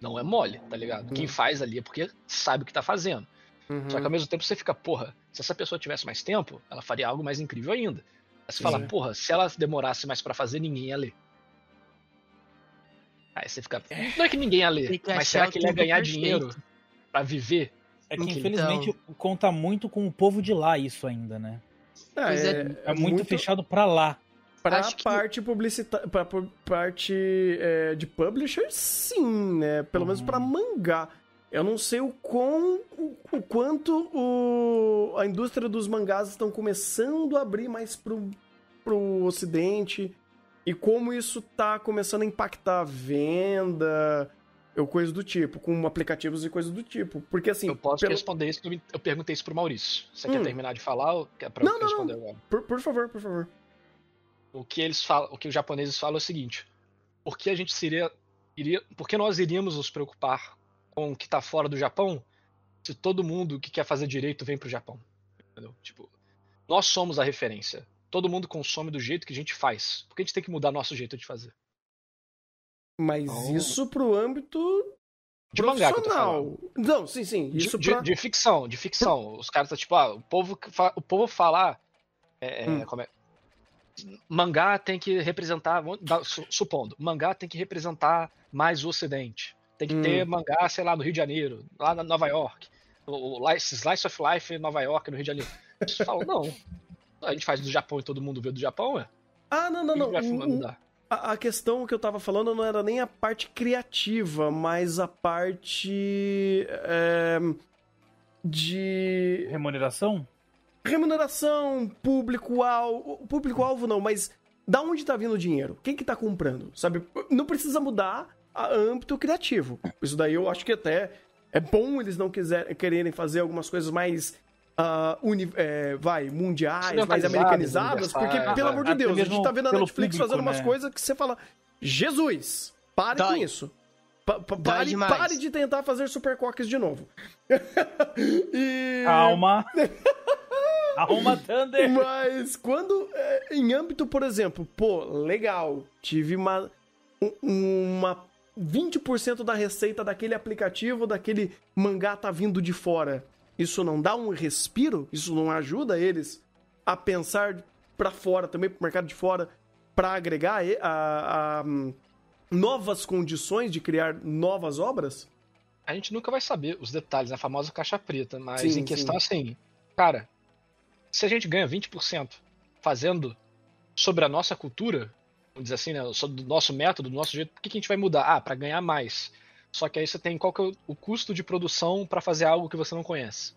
não é mole, tá ligado? Quem Uhum. faz ali é porque sabe o que tá fazendo. Uhum. Só que ao mesmo tempo você fica, porra, se essa pessoa tivesse mais tempo, ela faria algo mais incrível ainda. Aí você fala, Sim. porra, se ela demorasse mais pra fazer, ninguém ia ler. Aí você fica. Não é que ninguém ia ler, mas será que ele ia ganhar perfeito. dinheiro pra viver? É que, Então- infelizmente, conta muito com o povo de lá isso ainda, né? Ah, Pois é, É, muito, fechado pra lá. Que- parte publicitária, pu- parte é, de publisher, sim, né? Pelo menos Uhum. pra mangá. Eu não sei o quão, o, o quanto o, a indústria dos mangás estão começando a abrir mais pro, pro ocidente e como isso tá começando a impactar a venda ou coisa do tipo, com aplicativos e coisa do tipo. Porque assim, eu posso pelo- responder isso, eu perguntei isso pro Maurício. Você quer Hum. terminar de falar ou quer pra Não, eu não, responder agora? por, por favor, por favor. O que eles falam, o que os japoneses falam é o seguinte: por que a gente seria, iria, por que nós iríamos nos preocupar com o que tá fora do Japão se todo mundo que quer fazer direito vem pro Japão? Entendeu? Tipo, nós somos a referência. Todo mundo consome do jeito que a gente faz. Por que a gente tem que mudar nosso jeito de fazer? Mas Oh. isso pro âmbito De mangá que eu tô falando. Não, sim, sim. De, Isso de- pra... de ficção, de ficção. Os caras tá tipo, ah, o povo, o povo falar. É, é, Hum. como é? Mangá tem que representar. Supondo, mangá tem que representar mais o Ocidente. Tem que Hum. ter mangá, sei lá, no Rio de Janeiro, lá na Nova York. O, o Lice- Slice of Life em Nova York, no Rio de Janeiro. Eles falam, não. A gente faz do Japão e todo mundo vê do Japão, é? Ah, não, não, não. A, a questão que eu tava falando não era nem a parte criativa, mas a parte é, de Remuneração? Remuneração, público-alvo. Público-alvo não, mas da onde tá vindo o dinheiro? Quem que tá comprando? Sabe? Não precisa mudar a âmbito criativo. Isso daí eu acho que até é bom eles não quiser, quererem fazer algumas coisas mais. ah, uni- é, vai, mundiais, mais americanizadas, porque, universais, pelo amor de Até Deus, a gente tá vendo a Netflix público, fazendo umas né? coisas que você fala, Jesus, pare Dói. com isso. Pa- pa- Dói pare, pare de tentar fazer super coques de novo. e... Calma. Calma, Thunder. Mas quando, é, em âmbito, por exemplo, pô, legal, tive uma, um- uma 20% da receita daquele aplicativo, daquele mangá tá vindo de fora. Isso não dá um respiro? Isso não ajuda eles a pensar pra fora, também pro mercado de fora, pra agregar a- a, novas condições de criar novas obras? A gente nunca vai saber os detalhes, a famosa caixa preta, mas Sim, em questão assim, cara, se a gente ganha 20% fazendo sobre a nossa cultura, vamos dizer assim, né, sobre o nosso método, do nosso jeito, por que, que a gente vai mudar? Ah, para ganhar mais. Só que aí você tem qual que é o, o custo de produção para fazer algo que você não conhece.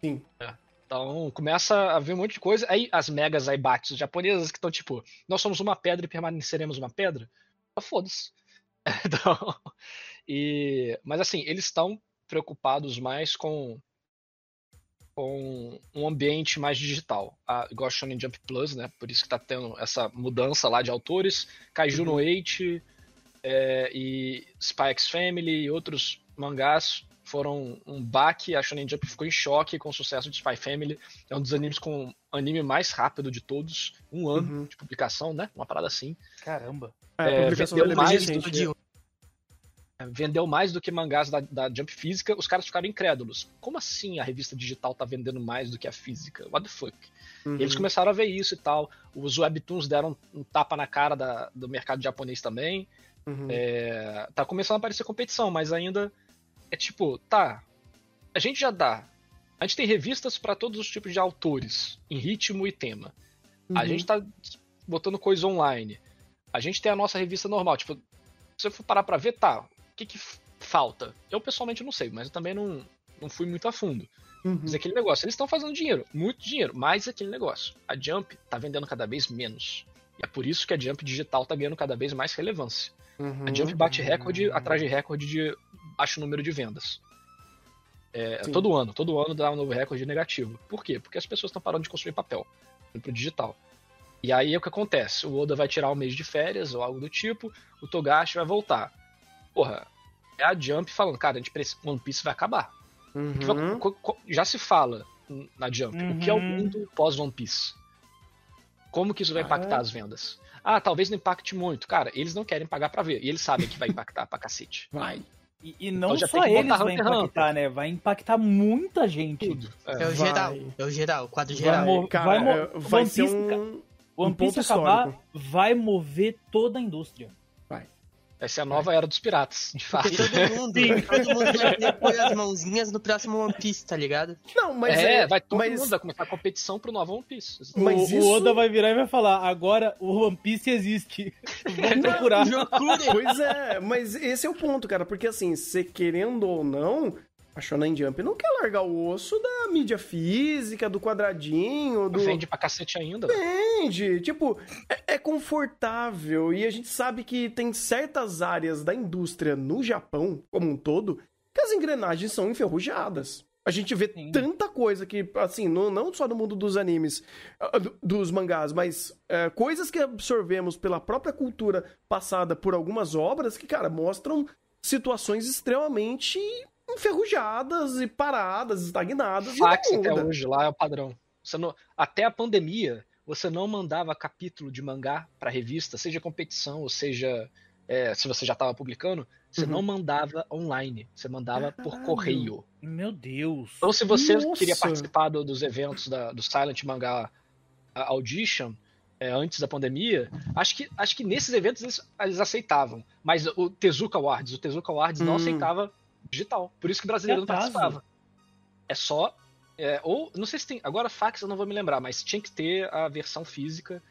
Sim. É. Então começa a ver um monte de coisa. Aí as megas aibates japonesas que estão tipo, nós somos uma pedra e permaneceremos uma pedra. Ah, Foda-se. Então, e, mas assim, eles estão preocupados mais com com um ambiente mais digital. A, igual a Shonen Jump Plus, né? Por isso que tá tendo essa mudança lá de autores. Kaiju no 8 é, e Spy X Family e outros mangás foram um baque. A Shonen Jump ficou em choque com o sucesso de Spy Family. É um dos animes com anime mais rápido de todos. Um ano Uhum. de publicação, né? Uma parada assim. Caramba. É, É, a publicação é mais recente. do que- vendeu mais do que mangás da, da Jump Física, os caras ficaram incrédulos. Como assim a revista digital tá vendendo mais do que a física? What the fuck? Uhum. Eles começaram a ver isso e tal. Os webtoons deram um tapa na cara da- do mercado japonês também. Uhum. É, tá começando a aparecer competição, mas ainda é tipo, tá. A gente já dá. A gente tem revistas para todos os tipos de autores, em ritmo e tema. A Uhum. gente tá botando coisa online. A gente tem a nossa revista normal. Tipo, se eu for parar pra ver, tá. O que, que falta? Eu pessoalmente não sei, mas eu também não, não fui muito a fundo. Uhum. Mas aquele negócio, eles estão fazendo dinheiro, muito dinheiro, mas aquele negócio. A Jump tá vendendo cada vez menos. E é por isso que a Jump digital tá ganhando cada vez mais relevância. Uhum. A Jump bate recorde atrás de recorde de baixo número de vendas. É, todo ano, todo ano dá um novo recorde negativo. Por quê? Porque as pessoas estão parando de consumir papel, indo pro digital. E aí é o que acontece? O Oda vai tirar um mês de férias ou algo do tipo, o Togashi vai voltar. Porra, é a Jump falando, cara, a gente precisa, One Piece vai acabar. Vai- Uhum. co- co- já se fala na Jump. O que é o Uhum. mundo pós One Piece? Como que isso vai Ah, impactar é? as vendas? Ah, talvez não impacte muito. Cara, eles não querem pagar pra ver. E eles sabem que vai impactar pra cacete. Vai. E, e não Então só eles botar vai Hunter impactar, né? Vai impactar muita gente. Tudo. É. É o Vai. geral. É o geral, o quadro Vai geral. mo- Cara, vai mo- é, vai One ser Piece, um, One um ponto Piece acabar histórico. vai mover toda a indústria. Essa é a nova era dos piratas, de fato. Porque todo mundo, todo mundo vai ter pôr as mãozinhas no próximo One Piece, tá ligado? Não, mas é, vai todo mas- mundo vai começar a competição pro novo One Piece. Mas o, isso- o Oda vai virar e vai falar: agora o One Piece existe. Vamos procurar. Pois é, mas esse é o ponto, cara, porque assim, se querendo ou não, a Shonen Jump não quer largar o osso da mídia física, do quadradinho, do... Vende pra cacete ainda. Entende? Tipo, é, é confortável e a gente sabe que tem certas áreas da indústria no Japão, como um todo, que as engrenagens são enferrujadas. A gente vê Sim. tanta coisa que, assim, não, não só no mundo dos animes, ah, do- dos mangás, mas é, coisas que absorvemos pela própria cultura passada por algumas obras que, cara, mostram situações extremamente enferrujadas e paradas, estagnadas. e Fax até hoje lá é o padrão. Você não- até a pandemia, você não mandava capítulo de mangá pra revista, seja competição ou seja é, se você já estava publicando, você Uhum. não mandava online, você mandava por Caralho. correio. Meu Deus. Então, se você Nossa. queria participar do- dos eventos da- do Silent Manga Audition é, antes da pandemia, acho que, acho que nesses eventos eles, eles aceitavam. Mas o Tezuka Awards, o Tezuka Awards não Hum. aceitava digital. Por isso que o brasileiro não Que atraso. participava. É só. é, ou, não sei se tem. Agora, fax eu não vou me lembrar, mas tinha que ter a versão física.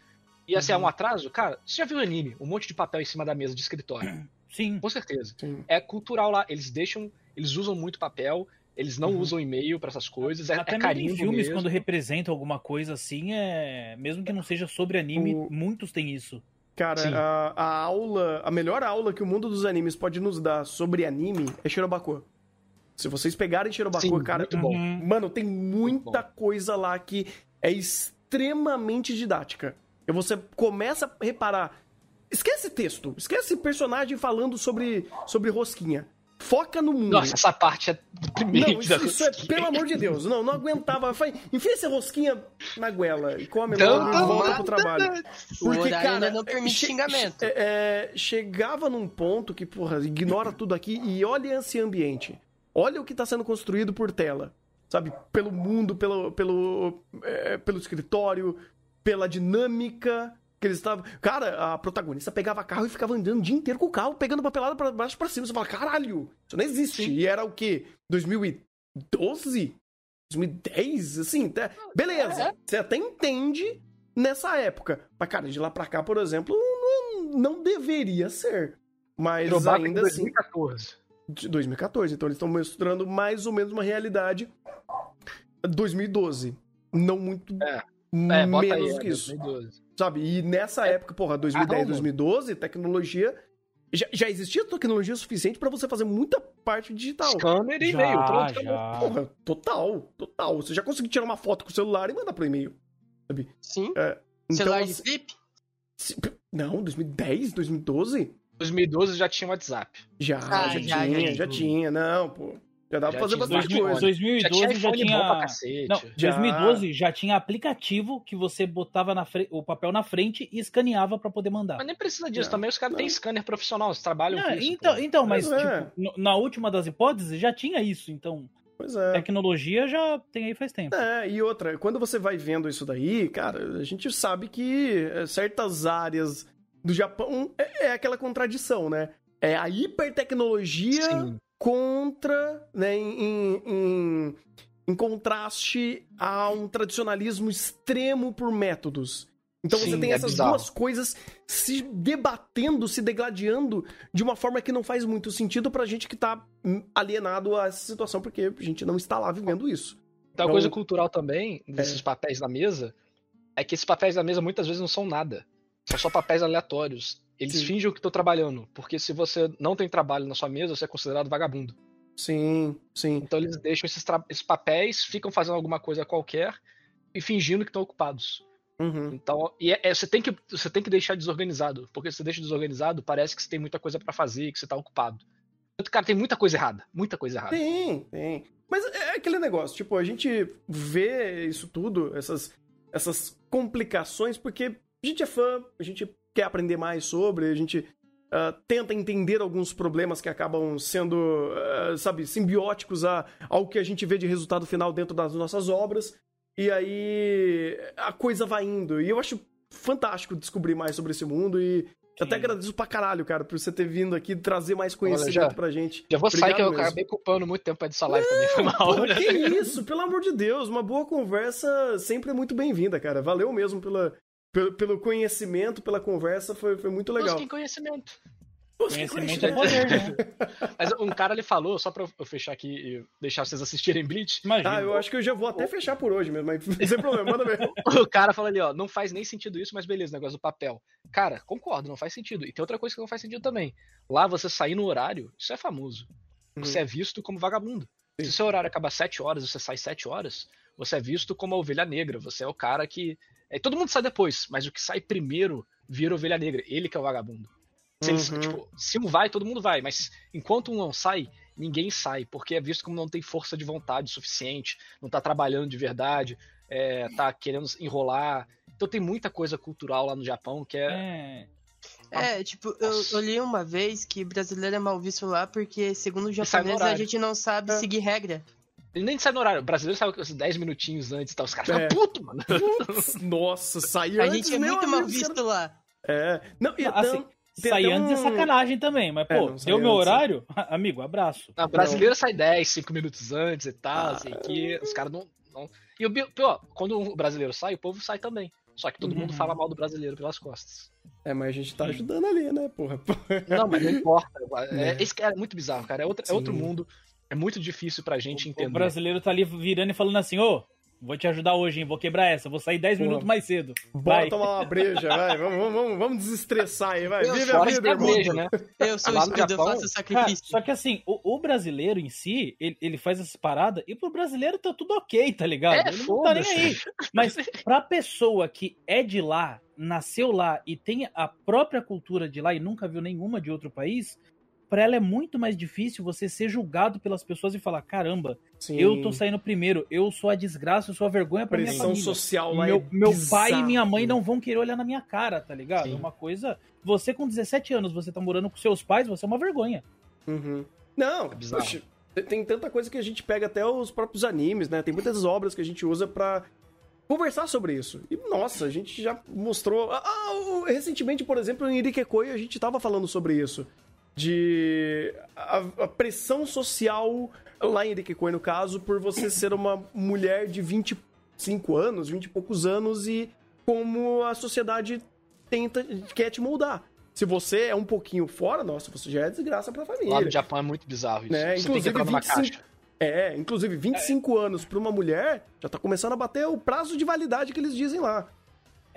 E assim, é Uhum. um atraso? Cara, você já viu anime? Um monte de papel em cima da mesa de escritório. Sim. Com certeza Sim. é cultural lá. Eles deixam, eles usam muito papel, eles não Uhum. usam e-mail pra essas coisas, é, Até é mesmo carinho em filmes, mesmo. quando representam alguma coisa assim, é. Mesmo que não seja sobre anime, O- muitos têm isso. Cara, a, a aula, a melhor aula que o mundo dos animes pode nos dar sobre anime é Shirobako. Se vocês pegarem Shirobako, Sim, cara, muito bom. Uhum. mano, tem muita bom. coisa lá que é extremamente didática. E você começa a reparar. Esquece texto, esquece personagem falando sobre, sobre rosquinha. Foca no mundo. Nossa, essa parte é deprimente. Não, isso, da isso é, pelo amor de Deus, não, não aguentava. Foi, enfia essa rosquinha na goela e come Então, logo e volta pro trabalho. Porque, cara, não permite che- xingamento. che- é, chegava num ponto que, porra, ignora tudo aqui e olha esse ambiente. Olha o que tá sendo construído por tela. Sabe? Pelo mundo, pelo, pelo, é, pelo escritório, pela dinâmica que eles estavam. Cara, a protagonista pegava carro e ficava andando o dia inteiro com o carro, pegando papelada pra baixo e pra cima. Você fala, caralho, isso não existe. Sim. E era o quê? 2012? 2010? Assim, tá- beleza. É. Você até entende nessa época. Mas, cara, de lá pra cá, por exemplo, não, não deveria ser. Mas Shirobako ainda em assim. 2014. De 2014. Então eles estão mostrando mais ou menos uma realidade 2012. Não muito É. É, bota aí, menos é, que isso. 2012. Sabe? E nessa época, porra, 2010, Ah, não, 2012, tecnologia. Já, já existia tecnologia suficiente pra você fazer muita parte digital. Scanner e e-mail, pronto, acabou. já. Porra, total, total. Você já conseguiu tirar uma foto com o celular e mandar pro e-mail. Sim. Então, Celular de assim, não, 2010, 2012? 2012 já tinha WhatsApp. Já, Ah, já, já, tinha, já. já tinha. Não, pô. Já dava Já pra fazer tinha bastante 2000, coisa. 2012 já tinha. pra cacete. Não, Já. 2012 já tinha aplicativo que você botava na fre- o papel na frente e escaneava pra poder mandar. Mas nem precisa disso, Não, também os caras não. têm scanner profissional, eles trabalham Ah, com isso. então, pô. então, mas Pois é. tipo, na última das hipóteses já tinha isso, então Pois é. tecnologia já tem aí faz tempo. É, e outra, quando você vai vendo isso daí, cara, a gente sabe que é, certas áreas do Japão é, é aquela contradição, né? É a hipertecnologia Sim. Contra, né, em, em- em, contraste a um tradicionalismo extremo por métodos. Então você Sim, tem é essas bizarro. duas coisas se debatendo, se degladiando de uma forma que não faz muito sentido pra gente que tá alienado a essa situação, porque a gente não está lá vivendo isso. Então, a Então- coisa cultural também, desses É. papéis na mesa, é que esses papéis na mesa muitas vezes não são nada. São só papéis aleatórios. Eles Sim. fingem que estão trabalhando, porque se você não tem trabalho na sua mesa, você é considerado vagabundo. Sim, sim. Então eles deixam esses, esses papéis, ficam fazendo alguma coisa qualquer e fingindo que estão ocupados. Uhum. Então, e é- é- você, tem que, você tem que deixar desorganizado, porque se você deixa desorganizado, parece que você tem muita coisa pra fazer, que você tá ocupado. Cara, tem muita coisa errada, muita coisa errada. Tem, tem. Mas é aquele negócio, tipo, a gente vê isso tudo, essas, essas complicações, porque a gente é fã, a gente quer aprender mais sobre, a gente ah, tenta entender alguns problemas que acabam sendo, ah, sabe, simbióticos a, ao que a gente vê de resultado final dentro das nossas obras. E aí a coisa vai indo. E eu acho fantástico descobrir mais sobre esse mundo e eu até Sim. agradeço pra caralho, cara, por você ter vindo aqui trazer mais conhecimento já- pra gente. Já vou sair que eu Obrigado mesmo. acabei culpando muito tempo dessa live também, foi mal. Porra, que isso, pelo amor de Deus, uma boa conversa sempre é muito bem-vinda, cara. Valeu mesmo pela, pelo, pelo conhecimento, pela conversa, foi, foi muito legal. Busquem conhecimento. Conhecimento é poder, né? Mas um cara ele falou, só pra eu fechar aqui e deixar vocês assistirem Bleach, Imagina. Ah, eu acho que eu já vou até fechar por hoje mesmo, mas sem problema, manda ver. o cara fala ali, ó, não faz nem sentido isso, mas beleza, negócio do papel. Cara, concordo, não faz sentido. E tem outra coisa que não faz sentido também. Lá você sair no horário, isso é famoso. Você é visto como vagabundo. Se o seu horário acaba às 7 horas e você sai 7 horas, você é visto como a ovelha negra. Você é o cara que. É, todo mundo sai depois, mas o que sai primeiro vira ovelha negra. Ele que é o vagabundo. Se, eles- Uhum. tipo, se um vai, todo mundo vai. Mas enquanto um não sai, ninguém sai. Porque é visto como não tem força de vontade suficiente, não tá trabalhando de verdade, é, tá querendo enrolar. Então tem muita coisa cultural lá no Japão que é. É. É, tipo, eu, eu li uma vez que brasileiro é mal visto lá porque, segundo no japoneses, a gente não sabe É. seguir regra. Ele nem sai no horário. O brasileiro sai uns 10 minutinhos antes e tal. Os caras É. ficam putos, mano. Putz, Nossa, sair A antes, gente é muito mal visto lá. É. Não, e Assim, tem Sair antes é um- sacanagem também, mas, É, pô, sair deu meu antes é- horário, amigo, abraço. Não, brasileiro sai 10, 5 minutos antes e tal, Ah. assim, que os caras não, não. E o pior, quando o brasileiro sai, o povo sai também. Só que todo mundo Uhum. fala mal do brasileiro pelas costas. É, mas a gente tá ajudando ali, né, porra? Não, mas não importa. É, É. esse cara é muito bizarro, cara. É outro, é outro mundo. É muito difícil pra gente O entender. brasileiro tá ali virando e falando assim, ô, vou te ajudar hoje, hein? Vou quebrar essa, vou sair 10 Porra. minutos mais cedo. Bora Vai. tomar uma breja, vai. Vamos, vamos, vamos, vamos desestressar aí, vai. Eu Vive a vida, irmão. breja, né? Eu sou escudo, eu faço Cara, sacrifício. só que assim, o, o brasileiro em si, ele, ele faz essas paradas e pro brasileiro tá tudo ok, tá ligado? É, ele não tá nem aí. Mas pra pessoa que é de lá, nasceu lá e tem a própria cultura de lá e nunca viu nenhuma de outro país, pra ela é muito mais difícil você ser julgado pelas pessoas e falar: caramba, Sim. eu tô saindo primeiro, eu sou a desgraça, eu sou a vergonha pra minha Pressão família. social lá meu, é meu pai e minha mãe não vão querer olhar na minha cara, tá ligado? Sim. É uma coisa. Você com 17 anos, você tá morando com seus pais, você é uma vergonha. Uhum. Não, É bizarro. poxa, tem- tanta coisa que a gente pega até os próprios animes, né? Tem muitas obras que a gente usa pra conversar sobre isso. E, nossa, a gente já mostrou... Ah, ah, recentemente, por exemplo, em Irikekoi, a gente tava falando sobre isso. De... A, a pressão social, lá em Irikekoi, no caso, por você ser uma mulher de 25 anos, 20 e poucos anos, e como a sociedade tenta, quer te moldar. Se você é um pouquinho fora, nossa, você já é desgraça pra família. Lá no Japão é muito bizarro isso. Né, Você tem que inclusive entrar numa 25 caixa. É, inclusive 25 anos pra uma mulher já tá começando a bater o prazo de validade que eles dizem lá.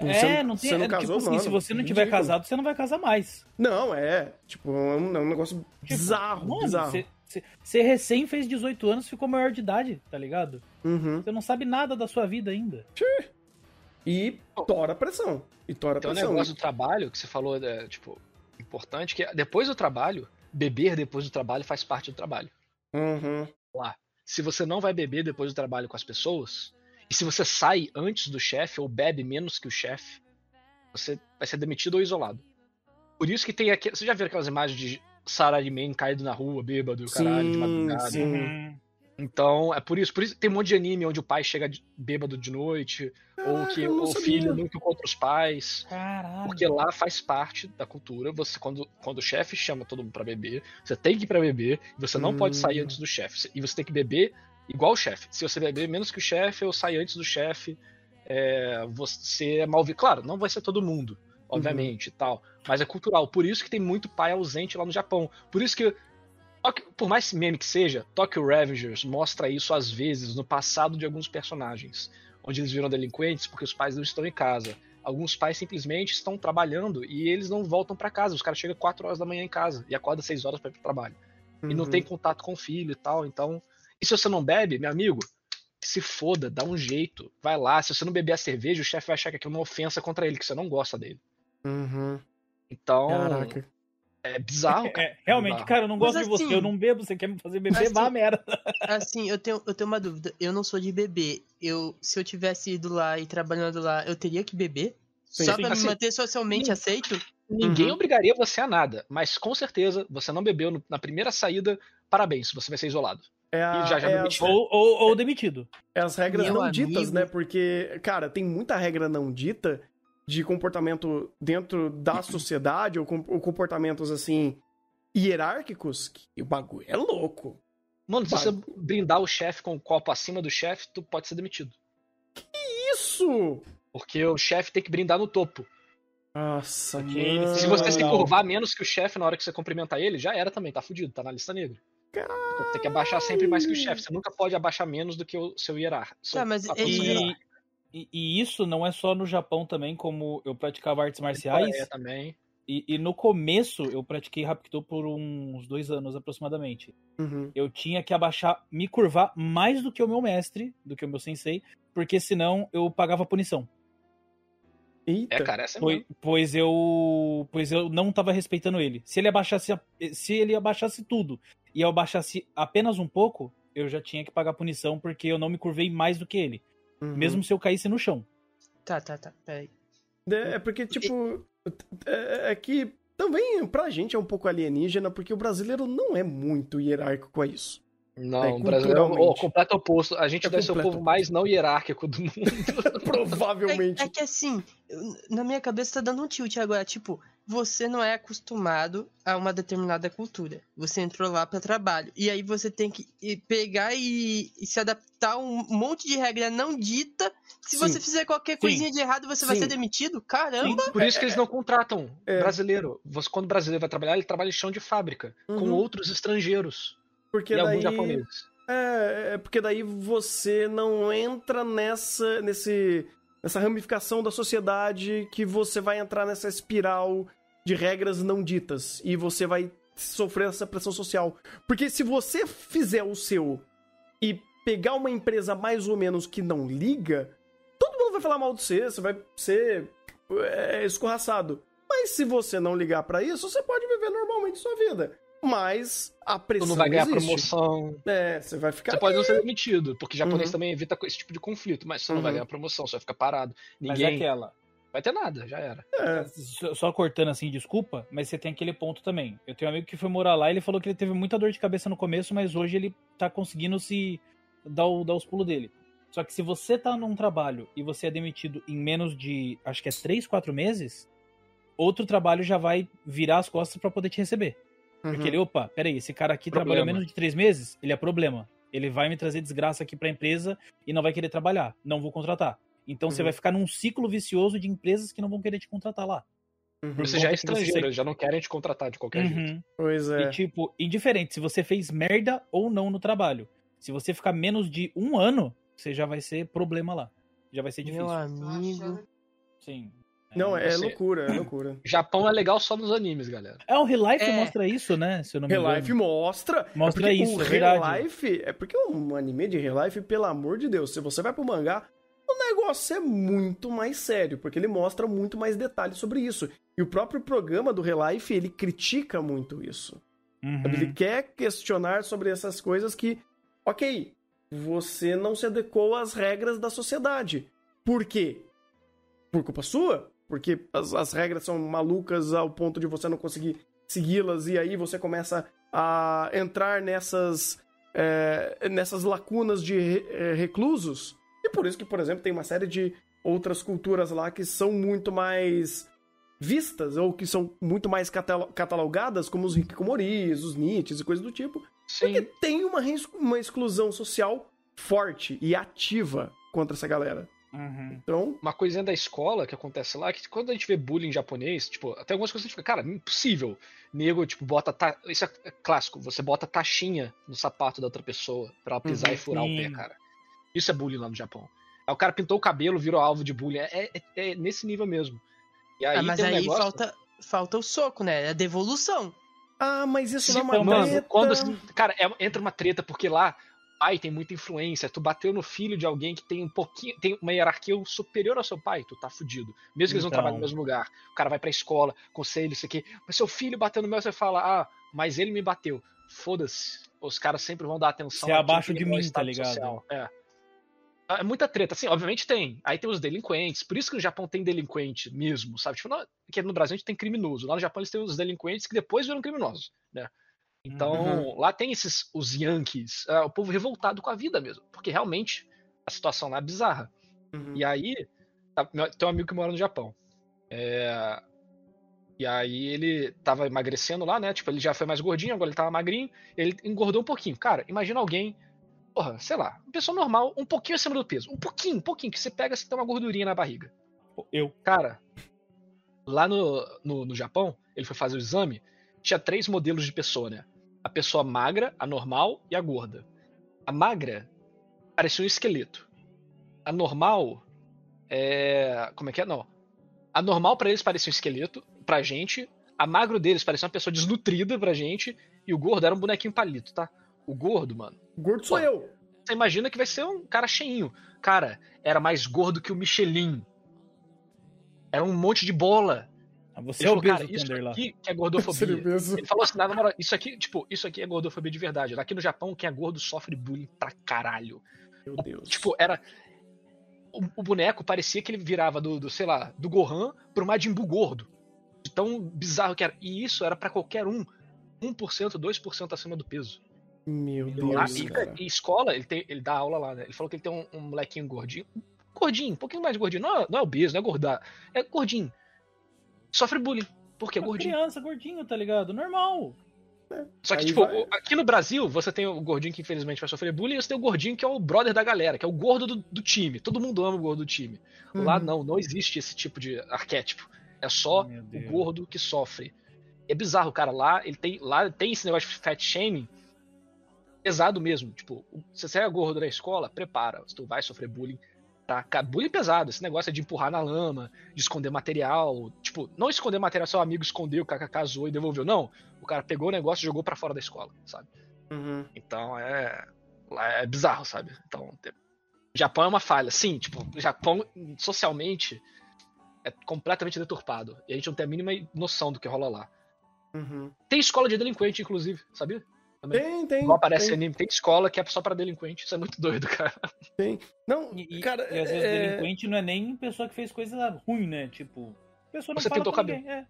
É, Você não tem. você não é, casou, tipo assim, mano, se você não tiver ridículo. casado, você não vai casar mais. Não, é. Tipo, é um, é um negócio Tipo, bizarro, mano, bizarro. Você, você- você recém fez 18 anos, ficou maior de idade, tá ligado? Uhum. Você não sabe nada da sua vida ainda. E tora a pressão. E tora a Tem um pressão. negócio do trabalho que você falou, é, tipo, importante, que é, depois do trabalho, beber depois do trabalho faz parte do trabalho. Uhum. Se você não vai beber depois do trabalho com as pessoas, e se você sai antes do chefe ou bebe menos que o chefe, você vai ser demitido ou isolado. Por isso que tem aqui. Você já viu aquelas imagens de salaryman caído na rua, bêbado, caralho, de Sim, madrugada? sim. Uhum. Então, é por isso. Por isso tem um monte de anime onde o pai chega de- bêbado de noite, ou Caraca, que o filho nunca contra os pais. Caralho. Porque lá faz parte da cultura. Você, quando, quando o chefe chama todo mundo pra beber, você tem que ir pra beber. E você não pode sair Hum. antes do chefe. E você tem que beber igual o chefe. Se você beber menos que o chefe ou sair antes do chefe, é, você é mal visto. Claro, não vai ser todo mundo, obviamente, e tal. Mas é cultural. Por isso que tem muito pai ausente lá no Japão. Por isso que. Por mais meme que seja, Tokyo Revengers mostra isso às vezes no passado de alguns personagens, onde eles viram delinquentes porque os pais não estão em casa. Alguns pais simplesmente estão trabalhando e eles não voltam pra casa. Os caras chegam 4 horas da manhã em casa e acordam 6 horas para ir pro trabalho. E não Uhum. tem contato com o filho e tal. Então, e se você não bebe, meu amigo, se foda, dá um jeito. Vai lá, se você não beber a cerveja, o chefe vai achar que aquilo é uma ofensa contra ele, que você não gosta dele. Uhum. Então, Caraca. é bizarro, cara. É, realmente, cara, eu não gosto Mas de você, assim- eu não bebo, você quer me fazer beber, Assim- vá a merda. Assim, eu tenho, eu tenho uma dúvida. Eu não sou de beber. Eu, se eu tivesse ido lá e trabalhando lá, eu teria que beber? Sim, Só sim. pra Assim, me manter socialmente sim. aceito? Ninguém Uhum. obrigaria você a nada, mas com certeza você não bebeu no- na primeira saída, parabéns, você vai ser isolado. É, a- E já- já é as, meti. Ou, ou, ou demitido. é as regras Meu não ditas, amigo. né? Porque, cara, tem muita regra não dita de comportamento dentro da sociedade ou, com- ou comportamentos assim hierárquicos que o bagulho é louco. Mano, se você brindar o chefe com um copo acima do chefe, tu pode ser demitido. Isso! Porque o chefe tem que brindar no topo. Nossa, mano. Se você se curvar menos que o chefe na hora que você cumprimentar ele, já era também, tá fudido, tá na lista negra. Você tem que abaixar sempre mais que o chefe. Você nunca pode abaixar menos do que o seu hierarca. Tá, mas ele-. E, e isso não é só no Japão também, como eu praticava artes marciais. Coreia também. E, e no começo eu pratiquei Hapkido por uns dois anos aproximadamente. Uhum. Eu tinha que abaixar, me curvar mais do que o meu mestre, do que o meu sensei, porque senão eu pagava punição. Eita. É, cara, essa é Pois, mesmo. pois eu pois eu não tava respeitando ele. Se ele abaixasse se ele abaixasse tudo e eu abaixasse apenas um pouco, eu já tinha que pagar punição porque eu não me curvei mais do que ele, Uhum. mesmo se eu caísse no chão. Tá, tá, tá. Peraí. É, é porque, tipo, é, é que também pra gente é um pouco alienígena, porque o brasileiro não é muito hierárquico a isso. Não, É, o brasileiro é o culturalmente. completo oposto. A gente É deve ser o povo mais não hierárquico do mundo. Provavelmente. É, é que assim, na minha cabeça tá dando um tilt agora. Tipo, você não é acostumado a uma determinada cultura. Você entrou lá pra trabalho. E aí você tem que ir pegar e, e se adaptar a um monte de regra não dita. Se Sim. você fizer qualquer Sim. coisinha de errado, você vai Sim. ser demitido? Caramba! Por isso que eles não contratam É. brasileiro. Você, quando o brasileiro vai trabalhar, ele trabalha em chão de fábrica, com Uhum. outros estrangeiros. Porque e daí. alguns japoneses. É, é porque daí você não entra nessa, nesse, nessa ramificação da sociedade que você vai entrar nessa espiral de regras não ditas e você vai sofrer essa pressão social. Porque se você fizer o seu e pegar uma empresa mais ou menos que não liga, todo mundo vai falar mal de você, você vai ser é, escorraçado. Mas se você não ligar pra isso, você pode viver normalmente sua vida. Mas a Tu pressão não vai ganhar existe. promoção. É, você vai ficar Você pode não ser demitido, porque japonês Uhum. também evita esse tipo de conflito, mas você não vai Uhum. ganhar promoção, você vai ficar parado. Mas Ninguém é aquela. vai ter nada, já era. É. Só, só cortando assim, desculpa, mas você tem aquele ponto também. Eu tenho um amigo que foi morar lá e ele falou que ele teve muita dor de cabeça no começo, mas hoje ele tá conseguindo se dar, o- dar os pulos dele. Só que se você tá num trabalho e você é demitido em menos de, acho que é 3, 4 meses, outro trabalho já vai virar as costas pra poder te receber. Uhum. Porque ele, opa, peraí, esse cara aqui Problema. trabalhou menos de três meses, ele é problema. Ele vai me trazer desgraça aqui pra empresa e não vai querer trabalhar. Não vou contratar. Então você Uhum. vai ficar num ciclo vicioso de empresas que não vão querer te contratar lá. Uhum. Você já é você estrangeiro, eles já não querem te contratar de qualquer jeito. Uhum. Pois é. E tipo, indiferente se você fez merda ou não no trabalho. Se você ficar menos de um ano, você já vai ser problema lá. Já vai ser difícil. Meu amigo. Sim. Não, é Assim, loucura, é loucura. Japão é legal só nos animes, galera. É, o Real Life É. mostra isso, né? Se eu não me Real engano. Life mostra. Mostra é porque isso, o é Real verdade. Life. É porque um anime de Real Life, pelo amor de Deus, se você vai pro mangá, o negócio é muito mais sério, porque ele mostra muito mais detalhes sobre isso. E o próprio programa do Real Life, ele critica muito isso. Uhum. Ele quer questionar sobre essas coisas que, ok, você não se adequou às regras da sociedade. Por quê? Por culpa sua? Porque as, as regras são malucas ao ponto de você não conseguir segui-las e aí você começa a entrar nessas, é, nessas lacunas de re- é, reclusos. E por isso que, por exemplo, tem uma série de outras culturas lá que são muito mais vistas ou que são muito mais catalo- catalogadas, como os hikikomoris, os niches e coisas do tipo, porque Sim. tem uma, uma exclusão social forte e ativa contra essa galera. Uhum. Então, Uma coisinha da escola que acontece lá, que quando a gente vê bullying japonês, tipo, até algumas coisas a gente fica, cara, impossível. Nego, tipo, bota. Ta... Isso é é clássico, você bota taxinha no sapato da outra pessoa pra ela pisar Uhum. e furar Sim. o pé, cara. Isso é bullying lá no Japão. Aí o cara pintou o cabelo, virou alvo de bullying. É, é- é nesse nível mesmo. E aí Ah, mas tem um aí negócio. falta, falta o soco, né? É a devolução. ah, mas isso Sim, não é uma mano, treta. quando. Cara, é- entra uma treta, porque lá pai tem muita influência. Tu bateu no filho de alguém que tem um pouquinho. tem uma hierarquia superior ao seu pai, tu tá fudido. Mesmo que eles não Então. trabalhem no mesmo lugar. O cara vai pra escola, conselho, isso aqui. Mas seu filho bateu no meu, você fala, ah, mas ele me bateu. Foda-se. Os caras sempre vão dar atenção. Você é abaixo que de mim, tá ligado? social. É. É muita treta, assim, obviamente tem. Aí tem os delinquentes, por isso que no Japão tem delinquente mesmo, sabe? Tipo, não- porque no Brasil a gente tem criminoso. Lá no Japão eles têm os delinquentes que depois viram criminosos, né? Então, Uhum. lá tem esses, os Yankees, é, o povo revoltado com a vida mesmo, porque realmente a situação lá é bizarra. Uhum. E aí, tá- meu- tem um amigo que mora no Japão. É, E aí ele tava emagrecendo lá, né? Tipo, ele já foi mais gordinho, agora ele tava magrinho, ele engordou um pouquinho. Cara, imagina alguém, porra, sei lá, uma pessoa normal, um pouquinho acima do peso. Um pouquinho, um pouquinho, que você pega, você tem uma gordurinha na barriga. Eu. Cara, lá no, no, no Japão, ele foi fazer o exame, tinha três modelos de pessoa, né? A pessoa magra, a normal e a gorda. A magra parecia um esqueleto. A normal é. Como é que é? Não. A normal pra eles parecia um esqueleto, pra gente. A magro deles parecia uma pessoa desnutrida pra gente. E o gordo era um bonequinho palito, tá? O gordo, mano. Gordo sou Pô. eu. Você imagina que vai ser um cara cheinho. Cara, era mais gordo que o Michelin. Era um monte de bola. Ah, Você Ele é falou, obeso, cara, isso lá. aqui que é gordofobia. Ele falou assim, na moral, isso aqui, tipo, isso aqui é gordofobia de verdade. Aqui no Japão, quem é gordo sofre bullying pra caralho. Meu Deus. Tipo, era. O, o boneco parecia que ele virava do, do, sei lá, do Gohan pro Majin Buu gordo. Tão bizarro que era. E isso era pra qualquer um. 1%, 2% acima do peso. Meu Lá, Deus, e, cara. e escola, ele, tem, ele dá aula lá, né? Ele falou que ele tem um, um molequinho gordinho. Gordinho, um pouquinho mais gordinho. Não é, não é obeso, não é gordar. É gordinho. Sofre bullying. Porque é Uma gordinho. criança, gordinho, tá ligado? Normal. Só que, Aí tipo, vai- aqui no Brasil, você tem o gordinho que infelizmente vai sofrer bullying, e você tem o gordinho que é o brother da galera, que é o gordo do, do time. Todo mundo ama o gordo do time. Lá Uhum. não, não existe esse tipo de arquétipo. É só o gordo que sofre. É bizarro, cara. Lá ele tem, lá tem esse negócio de fat shaming pesado mesmo. Tipo, se você é gordo da escola, prepara. Tu vai sofrer bullying. Tá? Bullying pesado. Esse negócio é de empurrar na lama, de esconder material. Tipo, não esconder material, seu amigo escondeu, o cara casou e devolveu. Não. O cara pegou o negócio e jogou pra fora da escola, sabe? Uhum. Então é. Lá é bizarro, sabe? Então. Japão é uma falha. Sim, tipo, o Japão socialmente é completamente deturpado. E a gente não tem a mínima noção do que rola lá. Uhum. Tem escola de delinquente, inclusive, sabia? Tem, tem. Igual aparece tem, anime, tem escola que é só pra delinquente. Isso é muito doido, cara. tem. Não, E, e- cara, e às vezes é- delinquente não é nem pessoa que fez coisa ruim, né? Tipo, pessoa não Você fala pintou o cabelo. ninguém. É.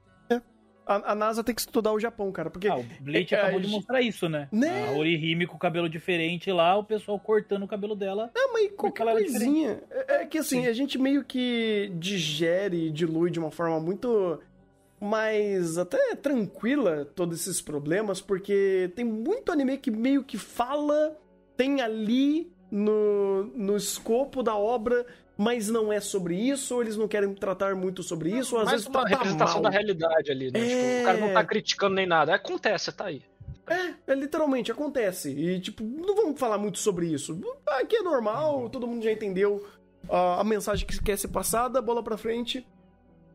a, a NASA tem que estudar o Japão, cara, porque Ah, o Bleach É, acabou a de mostrar isso, né? Né? A Orihime com o cabelo diferente lá, o pessoal cortando o cabelo dela. Não, mas qualquer coisinha. É, é que assim, Sim. a gente meio que digere e dilui de uma forma muito mais até tranquila todos esses problemas, porque tem muito anime que meio que fala, tem ali no, no escopo da obra, mas não é sobre isso, ou eles não querem tratar muito sobre isso, ou às Mais vezes uma representação mal. da realidade ali, né? É. Tipo, o cara não tá criticando nem nada. Acontece, tá aí. É, é, literalmente, acontece. E, tipo, não vamos falar muito sobre isso. Aqui é normal, todo mundo já entendeu ah, a mensagem que quer ser passada, bola pra frente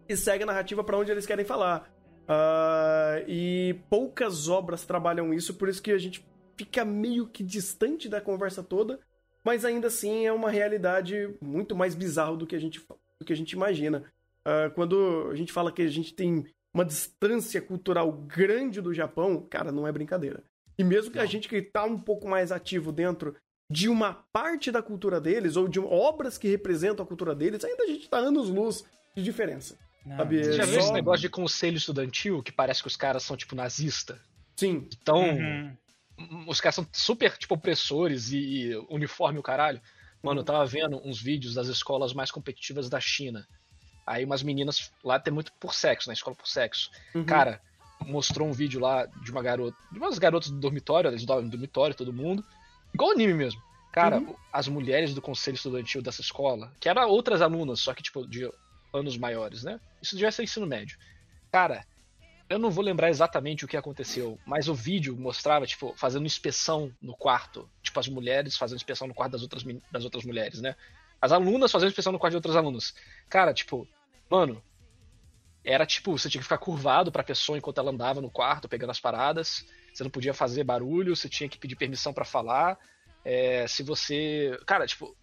e segue a narrativa pra onde eles querem falar. Ah, e poucas obras trabalham isso, por isso que a gente fica meio que distante da conversa toda, mas ainda assim é uma realidade muito mais bizarra do que a gente, do que a gente imagina. Ah, quando a gente fala que a gente tem uma distância cultural grande do Japão, cara, não é brincadeira. E mesmo que a Não. gente que tá um pouco mais ativo dentro de uma parte da cultura deles, ou de obras que representam a cultura deles, ainda a gente tá anos-luz de diferença. Não, Sabe, Você É, já viu só- esse negócio de conselho estudantil que parece que os caras são, tipo, nazista? Sim. Então, Uhum. os caras são super, tipo, opressores e, e uniforme o caralho. Mano, eu tava vendo uns vídeos das escolas mais competitivas da China. Aí umas meninas lá tem muito por sexo, na escola por sexo. Uhum. Cara, mostrou um vídeo lá de uma garota, de umas garotas do dormitório, eles dormem no dormitório, todo mundo. Igual anime mesmo. Cara, Uhum. as mulheres do conselho estudantil dessa escola, que eram outras alunas, só que, tipo, de anos maiores, né? Isso devia ser ensino médio. Cara, eu não vou lembrar exatamente o que aconteceu, mas o vídeo mostrava, tipo, fazendo inspeção no quarto. Tipo, as mulheres fazendo inspeção no quarto das outras, das outras mulheres, né? As alunas fazendo inspeção no quarto de outras alunas. Cara, tipo, mano, era tipo, você tinha que ficar curvado pra pessoa enquanto ela andava no quarto, pegando as paradas. Você não podia fazer barulho, você tinha que pedir permissão pra falar. É, se você. Cara, tipo.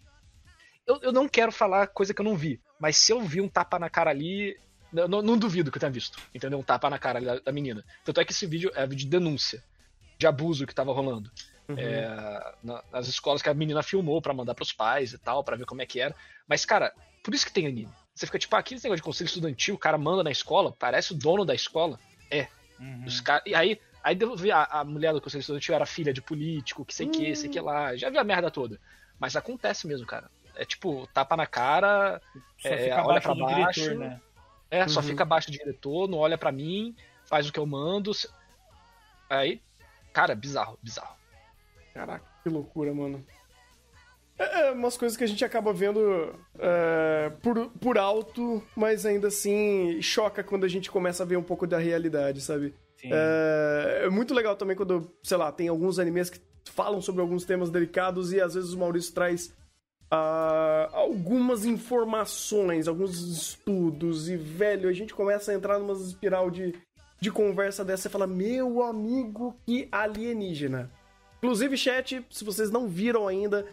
Eu, eu não quero falar coisa que eu não vi, mas se eu vi um tapa na cara ali, não, não duvido que eu tenha visto, entendeu? Um tapa na cara ali da, da menina. Tanto é que esse vídeo é vídeo de denúncia, de abuso que tava rolando. Uhum. É, na- nas escolas que a menina filmou pra mandar pros pais e tal, pra ver como é que era. Mas, cara, por isso que tem anime. Você fica tipo, ah, aquele negócio de conselho estudantil, o cara manda na escola, parece o dono da escola. Uhum. Os cara, e aí, aí a, a mulher do conselho estudantil era filha de político, que sei que, sei que lá. Já vi a merda toda. Mas acontece mesmo, cara. É tipo, tapa na cara, Só é, fica olha abaixo pra do baixo. diretor, né? é, só Uhum. fica abaixo do diretor, não olha pra mim, faz o que eu mando. Aí, cara, bizarro, bizarro. Caraca, que loucura, mano. É, é umas coisas que a gente acaba vendo é, por, por alto, mas ainda assim choca quando a gente começa a ver um pouco da realidade, sabe? É, é muito legal também quando, sei lá, tem alguns animes que falam sobre alguns temas delicados e às vezes o Maurício traz ah, algumas informações, alguns estudos e, velho, a gente começa a entrar numa espiral de, de conversa dessa e fala, meu amigo, que alienígena. Inclusive, chat, se vocês não viram ainda,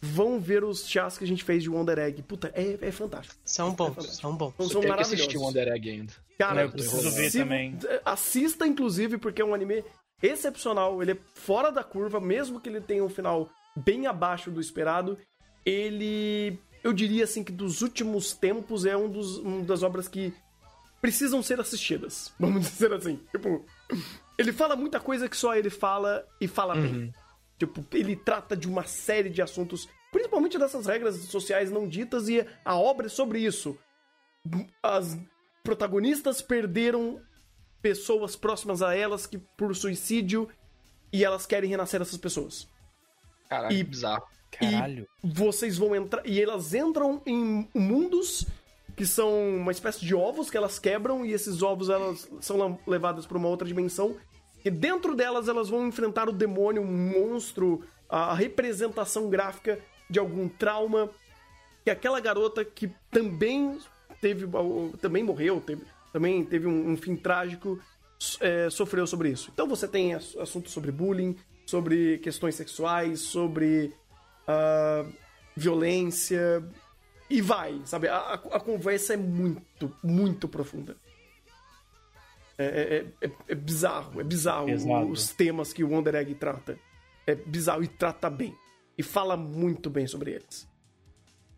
vão ver os chás que a gente fez de Wonder Egg. Puta, é, é fantástico. São bons, são bons. São, Eu são que assistir maravilhosos. o Wonder Egg ainda. Cara, Eu preciso ver se- também. Assista, inclusive, porque é um anime excepcional. Ele é fora da curva, mesmo que ele tenha um final bem abaixo do esperado. Ele, eu diria assim, que dos últimos tempos é um dos, uma das obras que precisam ser assistidas. Vamos dizer assim. Tipo, ele fala muita coisa que só ele fala e fala bem. Uhum. Tipo, ele trata de uma série de assuntos, principalmente dessas regras sociais não ditas, e a obra é sobre isso. As protagonistas perderam pessoas próximas a elas que por suicídio e elas querem renascer essas pessoas. Caralho, E- bizarro. Caralho. Vocês vão entrar e elas entram em mundos que são uma espécie de ovos que elas quebram e esses ovos elas são levadas para uma outra dimensão e dentro delas elas vão enfrentar o demônio, um monstro, a representação gráfica de algum trauma que aquela garota que também teve também morreu, teve, também teve um, um fim trágico, é, sofreu sobre isso. Então você tem ass- assuntos sobre bullying, sobre questões sexuais, sobre ah, violência e vai, sabe? A, a- conversa é muito, muito profunda. É, é- é- é bizarro, é bizarro Pesado. os temas que o Wonder Egg trata. É bizarro e trata bem. E fala muito bem sobre eles.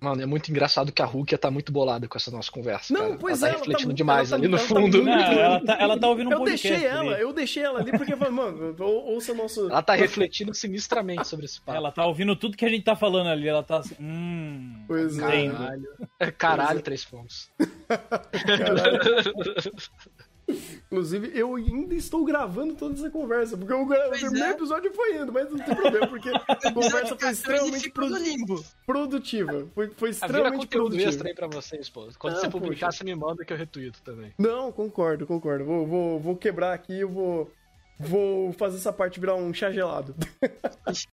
Mano, é muito engraçado que a Rukia tá muito bolada com essa nossa conversa. Não, cara. pois ela é, tá ela tá refletindo muito- demais ela tá- ali no ela tá fundo. Não, ela tá, ela tá ouvindo um eu podcast. deixei ela, ali. eu deixei ela ali porque eu falei, mano, ou- ouça nosso. Ela tá refletindo sinistramente sobre esse papo. Ela tá ouvindo tudo que a gente tá falando ali. Ela tá assim. Hum. Pois é. Caralho. É, Caralho, Pois é. três pontos. Inclusive, eu ainda estou gravando toda essa conversa, porque o, Pois primeiro é. episódio foi indo, mas não tem problema, porque a conversa foi extremamente produtiva. Foi, foi Vira extremamente produtiva. extra aí pra vocês, pô. Quando Ah, você publicar, poxa. você me manda que eu retuito também. Não, concordo, concordo. Vou, vou, vou quebrar aqui, eu vou, vou fazer essa parte virar um chá gelado.